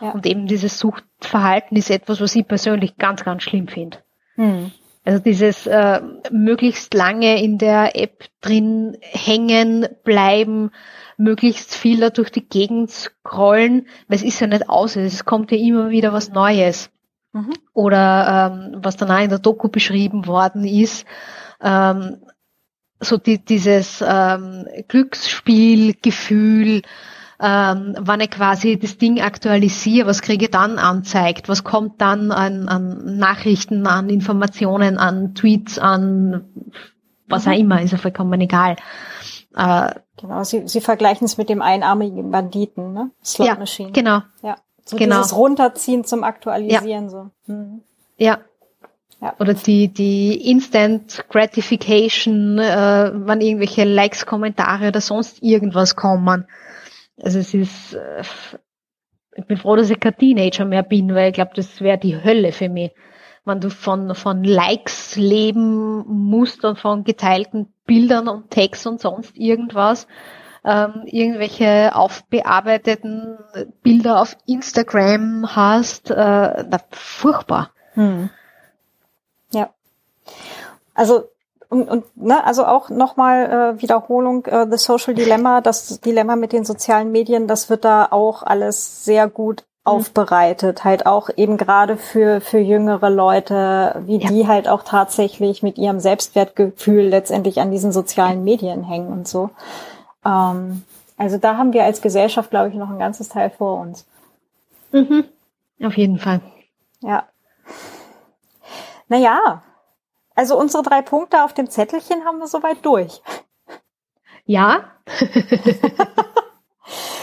Ja. Und eben dieses Suchtverhalten ist etwas, was ich persönlich ganz, ganz schlimm finde. Mhm. Also dieses äh, möglichst lange in der App drin hängen bleiben, möglichst viel da durch die Gegend scrollen, weil es ist ja nicht aus, es kommt ja immer wieder was Neues. Mhm. Oder ähm, was dann auch in der Doku beschrieben worden ist, ähm, so die, dieses ähm, Glücksspielgefühl, ähm, wann ich quasi das Ding aktualisiere, was kriege ich dann anzeigt, was kommt dann an, an Nachrichten, an Informationen, an Tweets, an was auch mhm. immer, ist ja vollkommen egal. Äh, genau, Sie, Sie vergleichen es mit dem einarmigen Banditen, ne? Slot ja, Machine. Genau. Ja. So genau. dieses Runterziehen zum Aktualisieren, ja. so. Mhm. Ja, ja. Oder die, die Instant Gratification, äh, wann irgendwelche Likes, Kommentare oder sonst irgendwas kommen. Also es ist, äh, ich bin froh, dass ich kein Teenager mehr bin, weil ich glaube, das wäre die Hölle für mich. Wenn du von, von Likes leben musst und von geteilten Bildern und Text und sonst irgendwas, ähm, irgendwelche aufbearbeiteten Bilder auf Instagram hast, äh, na, furchtbar. Hm. Ja. Also und, und ne, also auch nochmal äh, Wiederholung, äh, The Social Dilemma, das Dilemma mit den sozialen Medien, das wird da auch alles sehr gut mhm. aufbereitet, halt auch eben gerade für, für jüngere Leute, wie ja. die halt auch tatsächlich mit ihrem Selbstwertgefühl letztendlich an diesen sozialen Medien hängen und so. Ähm, also da haben wir als Gesellschaft, glaube ich, noch ein ganzes Teil vor uns. Mhm. Auf jeden Fall. Ja. Naja, also unsere drei Punkte auf dem Zettelchen haben wir soweit durch. Ja. [LAUGHS]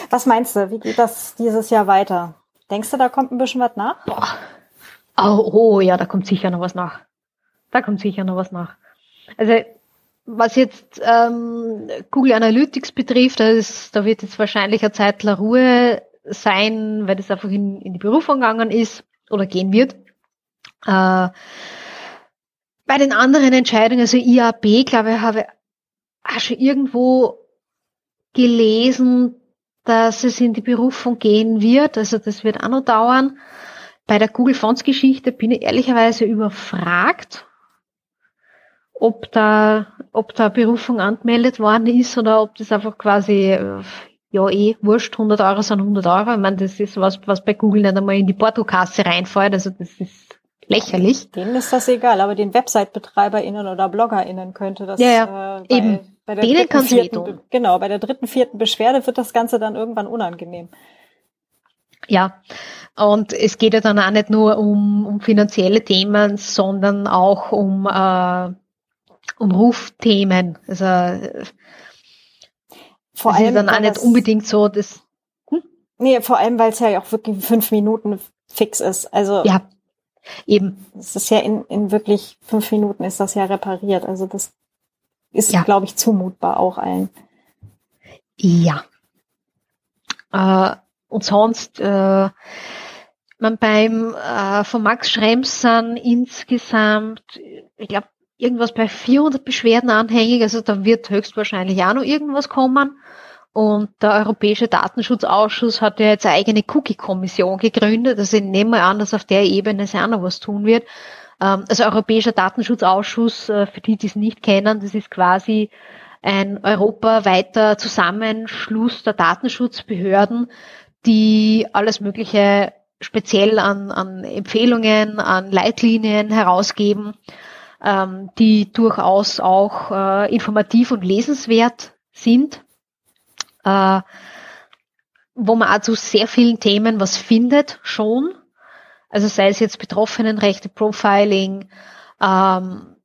was meinst du? Wie geht das dieses Jahr weiter? Denkst du, da kommt ein bisschen was nach? Oh, oh ja, da kommt sicher noch was nach. Da kommt sicher noch was nach. Also was jetzt ähm, Google Analytics betrifft, da, ist, da wird jetzt wahrscheinlich eine Zeit der Ruhe sein, weil das einfach in, in die Berufung gegangen ist oder gehen wird. Äh, bei den anderen Entscheidungen, also IAB, glaube ich, habe ich schon irgendwo gelesen, dass es in die Berufung gehen wird. Also das wird auch noch dauern. Bei der Google Fonts Geschichte bin ich ehrlicherweise überfragt, ob da, ob da Berufung angemeldet worden ist oder ob das einfach quasi, äh, ja eh, wurscht, 100 Euro sind 100 Euro. Ich meine, das ist was, was bei Google nicht einmal in die Portokasse reinfällt, also das ist lächerlich. Denen ist das egal, aber den Website-BetreiberInnen oder BloggerInnen könnte das, ja, ja. Äh, bei, eben. Bei der Denen kann vierten, Genau, bei der dritten, vierten Beschwerde wird das Ganze dann irgendwann unangenehm. Ja, und es geht ja dann auch nicht nur um, um finanzielle Themen, sondern auch um uh, um Rufthemen. Also vor allem ist dann auch nicht unbedingt so, dass hm? Nee, vor allem, weil es ja auch wirklich fünf Minuten fix ist. Also ja, eben. Es ist ja in, in wirklich fünf Minuten ist das ja repariert. Also das ist, ja. glaube ich, zumutbar auch allen. Ja. Äh, und sonst, äh, man beim äh, von Max Schrems sind insgesamt, ich glaube, irgendwas bei 400 Beschwerden anhängig, also da wird höchstwahrscheinlich auch noch irgendwas kommen. Und der Europäische Datenschutzausschuss hat ja jetzt eine eigene Cookie-Kommission gegründet. Also ich nehme mal an, dass auf der Ebene auch noch was tun wird. Ähm, also Europäischer Datenschutzausschuss, äh, für die, die es nicht kennen, das ist quasi ein europaweiter Zusammenschluss der Datenschutzbehörden, die alles Mögliche speziell an, an Empfehlungen, an Leitlinien herausgeben ähm, die durchaus auch äh, informativ und lesenswert sind, äh, wo man auch zu sehr vielen Themen was findet schon. Also sei es jetzt Betroffenenrechte, Profiling, ähm,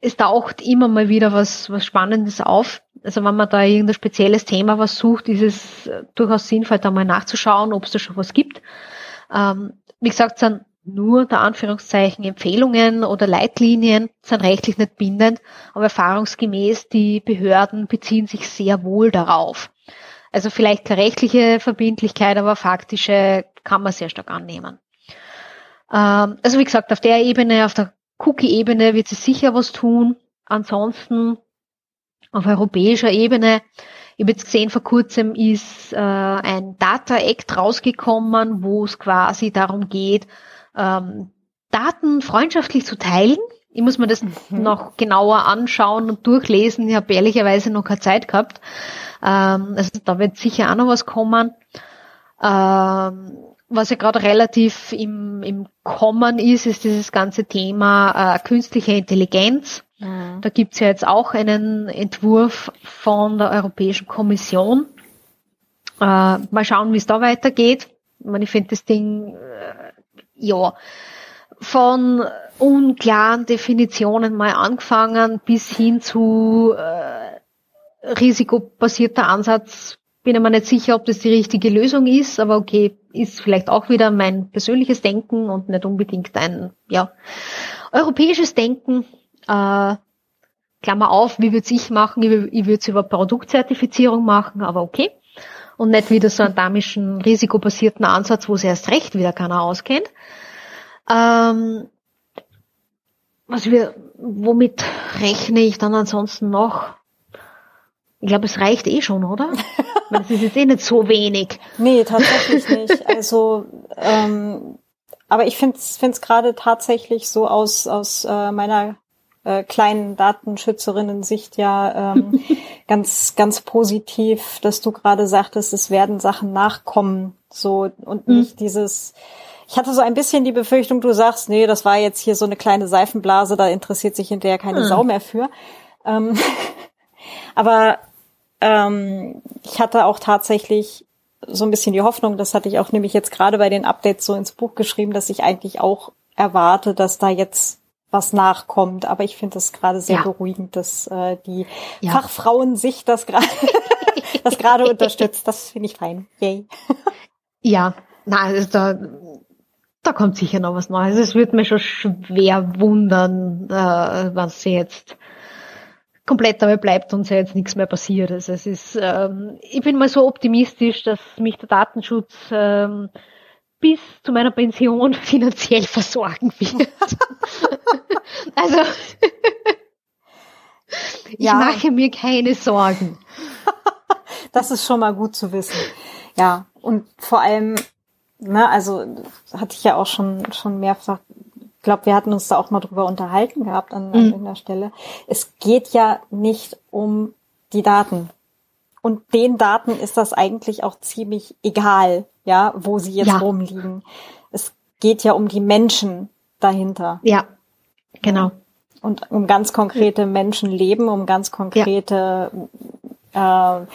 es taucht immer mal wieder was, was Spannendes auf. Also wenn man da irgendein spezielles Thema was sucht, ist es durchaus sinnvoll, da mal nachzuschauen, ob es da schon was gibt. Ähm, wie gesagt, sind nur der Anführungszeichen Empfehlungen oder Leitlinien sind rechtlich nicht bindend, aber erfahrungsgemäß die Behörden beziehen sich sehr wohl darauf. Also vielleicht keine rechtliche Verbindlichkeit, aber faktische kann man sehr stark annehmen. Ähm, also wie gesagt, auf der Ebene, auf der Cookie-Ebene wird sich sicher was tun. Ansonsten auf europäischer Ebene ich habe jetzt gesehen, vor kurzem ist äh, ein Data Act rausgekommen, wo es quasi darum geht, ähm, Daten freundschaftlich zu teilen. Ich muss mir das mhm. noch genauer anschauen und durchlesen. Ich habe ehrlicherweise noch keine Zeit gehabt. Ähm, also da wird sicher auch noch was kommen. Ähm, was ja gerade relativ im, im Kommen ist, ist dieses ganze Thema äh, künstliche Intelligenz. Mhm. Da gibt's ja jetzt auch einen Entwurf von der Europäischen Kommission. Äh, mal schauen, wie es da weitergeht. Ich, meine, ich finde das Ding äh, ja, von unklaren Definitionen mal angefangen bis hin zu äh, risikobasierter Ansatz. Bin mir nicht sicher, ob das die richtige Lösung ist, aber okay, ist vielleicht auch wieder mein persönliches Denken und nicht unbedingt ein ja europäisches Denken. Äh, Klammer auf, wie würde ich machen? Ich, ich würde es über Produktzertifizierung machen, aber okay. Und nicht wieder so einen damischen risikobasierten Ansatz, wo es erst recht wieder keiner auskennt. Ähm, was wir, womit rechne ich dann ansonsten noch? Ich glaube, es reicht eh schon, oder? [LAUGHS] das ist jetzt eh nicht so wenig. Nee, tatsächlich nicht. Also, ähm, aber ich finde es gerade tatsächlich so aus, aus äh, meiner äh, kleinen Datenschützerinnen-Sicht ja ähm, [LAUGHS] ganz, ganz positiv, dass du gerade sagtest, es werden Sachen nachkommen, so und mhm. nicht dieses ich hatte so ein bisschen die Befürchtung, du sagst, nee, das war jetzt hier so eine kleine Seifenblase, da interessiert sich hinterher keine hm. Sau mehr für. Ähm, [LAUGHS] aber ähm, ich hatte auch tatsächlich so ein bisschen die Hoffnung, das hatte ich auch nämlich jetzt gerade bei den Updates so ins Buch geschrieben, dass ich eigentlich auch erwarte, dass da jetzt was nachkommt. Aber ich finde das gerade sehr ja. beruhigend, dass äh, die ja. Fachfrauen sich das gerade [LAUGHS] das gerade unterstützt. Das finde ich fein. Yay. [LAUGHS] ja, na, also da, da kommt sicher noch was Neues. Es wird mir schon schwer wundern, äh, was sie jetzt komplett dabei bleibt und ja jetzt nichts mehr passiert. Also es ist, ähm, ich bin mal so optimistisch, dass mich der Datenschutz ähm, bis zu meiner Pension [LAUGHS] finanziell versorgen wird. [LAUGHS] also [LAUGHS] ich ja. mache mir keine Sorgen. das ist schon mal gut zu wissen. Ja, und vor allem, ne, also hatte ich ja auch schon schon mehrfach glaube, wir hatten uns da auch mal drüber unterhalten gehabt an, an mhm. irgendeiner Stelle. Es geht ja nicht um die Daten. Und den Daten ist das eigentlich auch ziemlich egal, ja, wo sie jetzt ja. rumliegen. Es geht ja um die Menschen dahinter. Ja, genau. Und um ganz konkrete Menschenleben, um ganz konkrete ja. äh,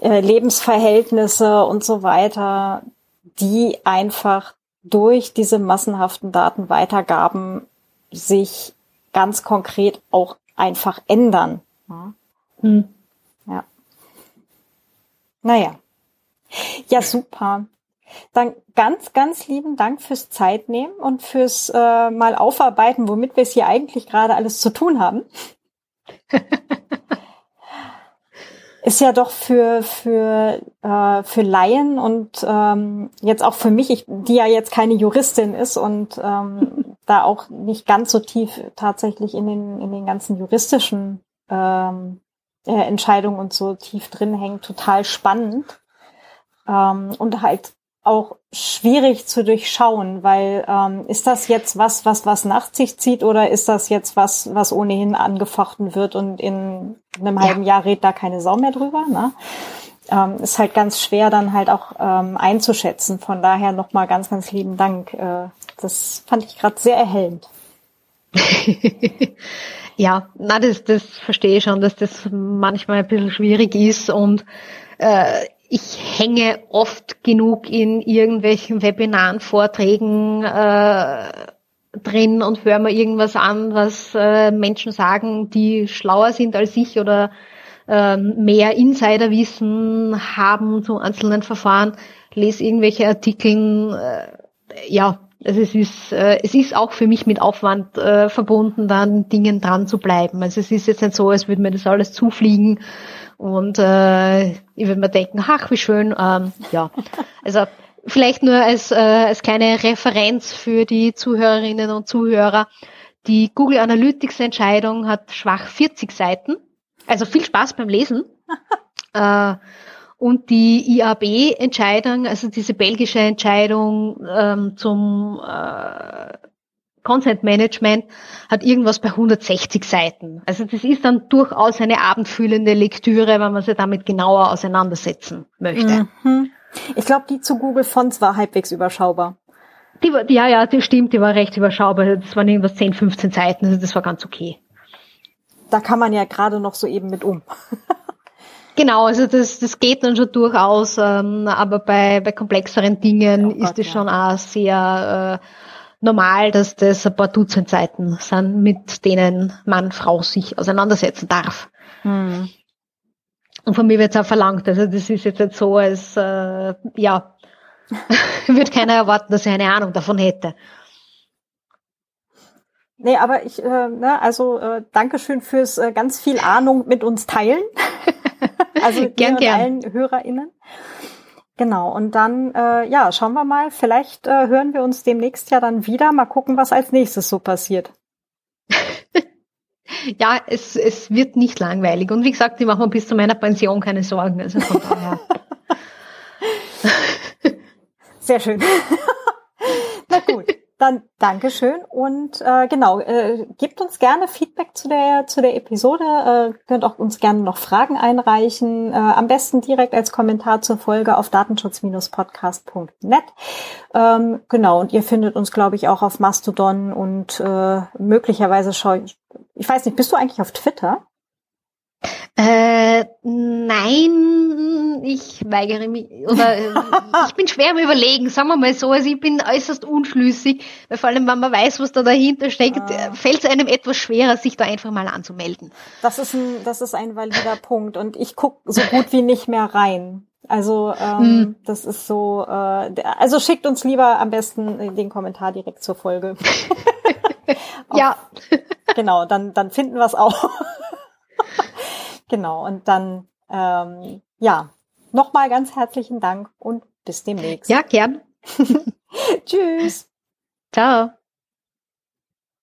äh, Lebensverhältnisse und so weiter, die einfach durch diese massenhaften Datenweitergaben sich ganz konkret auch einfach ändern. Ja. Hm. ja. Naja. Ja, super. Dann ganz, ganz lieben Dank fürs Zeitnehmen und fürs äh, mal aufarbeiten, womit wir es hier eigentlich gerade alles zu tun haben. [LAUGHS] ist ja doch für für äh, für Laien und ähm, jetzt auch für mich, ich, die ja jetzt keine Juristin ist und ähm, [LAUGHS] da auch nicht ganz so tief tatsächlich in den in den ganzen juristischen ähm, äh, Entscheidungen und so tief drin hängt, total spannend. Ähm, und halt auch schwierig zu durchschauen, weil ähm, ist das jetzt was, was was nach sich zieht oder ist das jetzt was, was ohnehin angefochten wird und in einem halben Jahr redet da keine Sau mehr drüber? Ne? Ähm, ist halt ganz schwer dann halt auch ähm, einzuschätzen. Von daher nochmal ganz, ganz lieben Dank. Äh, das fand ich gerade sehr erhellend. [LAUGHS] ja, na das, das verstehe ich schon, dass das manchmal ein bisschen schwierig ist und äh, ich hänge oft genug in irgendwelchen Webinaren, Vorträgen äh, drin und höre mir irgendwas an, was äh, Menschen sagen, die schlauer sind als ich oder äh, mehr Insiderwissen haben zu einzelnen Verfahren, lese irgendwelche Artikeln. Äh, ja, also es ist, äh, es ist auch für mich mit Aufwand äh, verbunden, dann Dingen dran zu bleiben. Also es ist jetzt nicht so, als würde mir das alles zufliegen und äh, ich würde mir denken, ach, wie schön. Ähm, ja, also vielleicht nur als, äh, als kleine Referenz für die Zuhörerinnen und Zuhörer. Die Google Analytics Entscheidung hat schwach 40 Seiten. Also viel Spaß beim Lesen. [LAUGHS] äh, und die IAB-Entscheidung, also diese belgische Entscheidung ähm, zum äh, Content Management hat irgendwas bei 160 Seiten. Also das ist dann durchaus eine abendfüllende Lektüre, wenn man sich damit genauer auseinandersetzen möchte. Mhm. Ich glaube, die zu Google Fonts war halbwegs überschaubar. Die, ja, ja, die stimmt, die war recht überschaubar. Das waren irgendwas 10, 15 Seiten, also das war ganz okay. Da kann man ja gerade noch so eben mit um. [LAUGHS] Genau, also das, das geht dann schon durchaus, ähm, aber bei, bei komplexeren Dingen oh Gott, ist es ja. schon auch sehr äh, normal, dass das ein paar Dutzend Seiten sind, mit denen Mann, Frau sich auseinandersetzen darf. Hm. Und von mir wird es auch verlangt. Also das ist jetzt nicht so, als äh, ja, [LAUGHS] wird keiner erwarten, dass ich eine Ahnung davon hätte. Nee, aber ich, äh, ne, also äh, Dankeschön fürs äh, ganz viel Ahnung mit uns teilen. [LAUGHS] also gern, gern. allen HörerInnen. Genau, und dann, äh, ja, schauen wir mal, vielleicht äh, hören wir uns demnächst ja dann wieder, mal gucken, was als nächstes so passiert. [LAUGHS] ja, es, es wird nicht langweilig. Und wie gesagt, ich mache mir bis zu meiner Pension keine Sorgen. Also von daher. [LAUGHS] Sehr schön. [LAUGHS] Na gut. Dann Dankeschön und äh, genau, äh, gebt uns gerne Feedback zu der zu der Episode. Äh, könnt auch uns gerne noch Fragen einreichen. Äh, am besten direkt als Kommentar zur Folge auf datenschutz-podcast.net. Ähm, genau, und ihr findet uns, glaube ich, auch auf Mastodon und äh, möglicherweise schau ich. Ich weiß nicht, bist du eigentlich auf Twitter? Äh, nein, ich weigere mich, oder [LAUGHS] ich bin schwer am Überlegen, sagen wir mal so, also ich bin äußerst unschlüssig, weil vor allem, wenn man weiß, was da dahinter steckt, ah. fällt es einem etwas schwerer, sich da einfach mal anzumelden. Das ist ein, das ist ein valider Punkt und ich guck so gut wie nicht mehr rein. Also ähm, hm. das ist so, äh, also schickt uns lieber am besten den Kommentar direkt zur Folge. [LAUGHS] ja. [LAUGHS] genau, dann, dann finden wir es auch. Genau, und dann, ähm, ja, nochmal ganz herzlichen Dank und bis demnächst. Ja, gern. [LAUGHS] Tschüss. Ciao.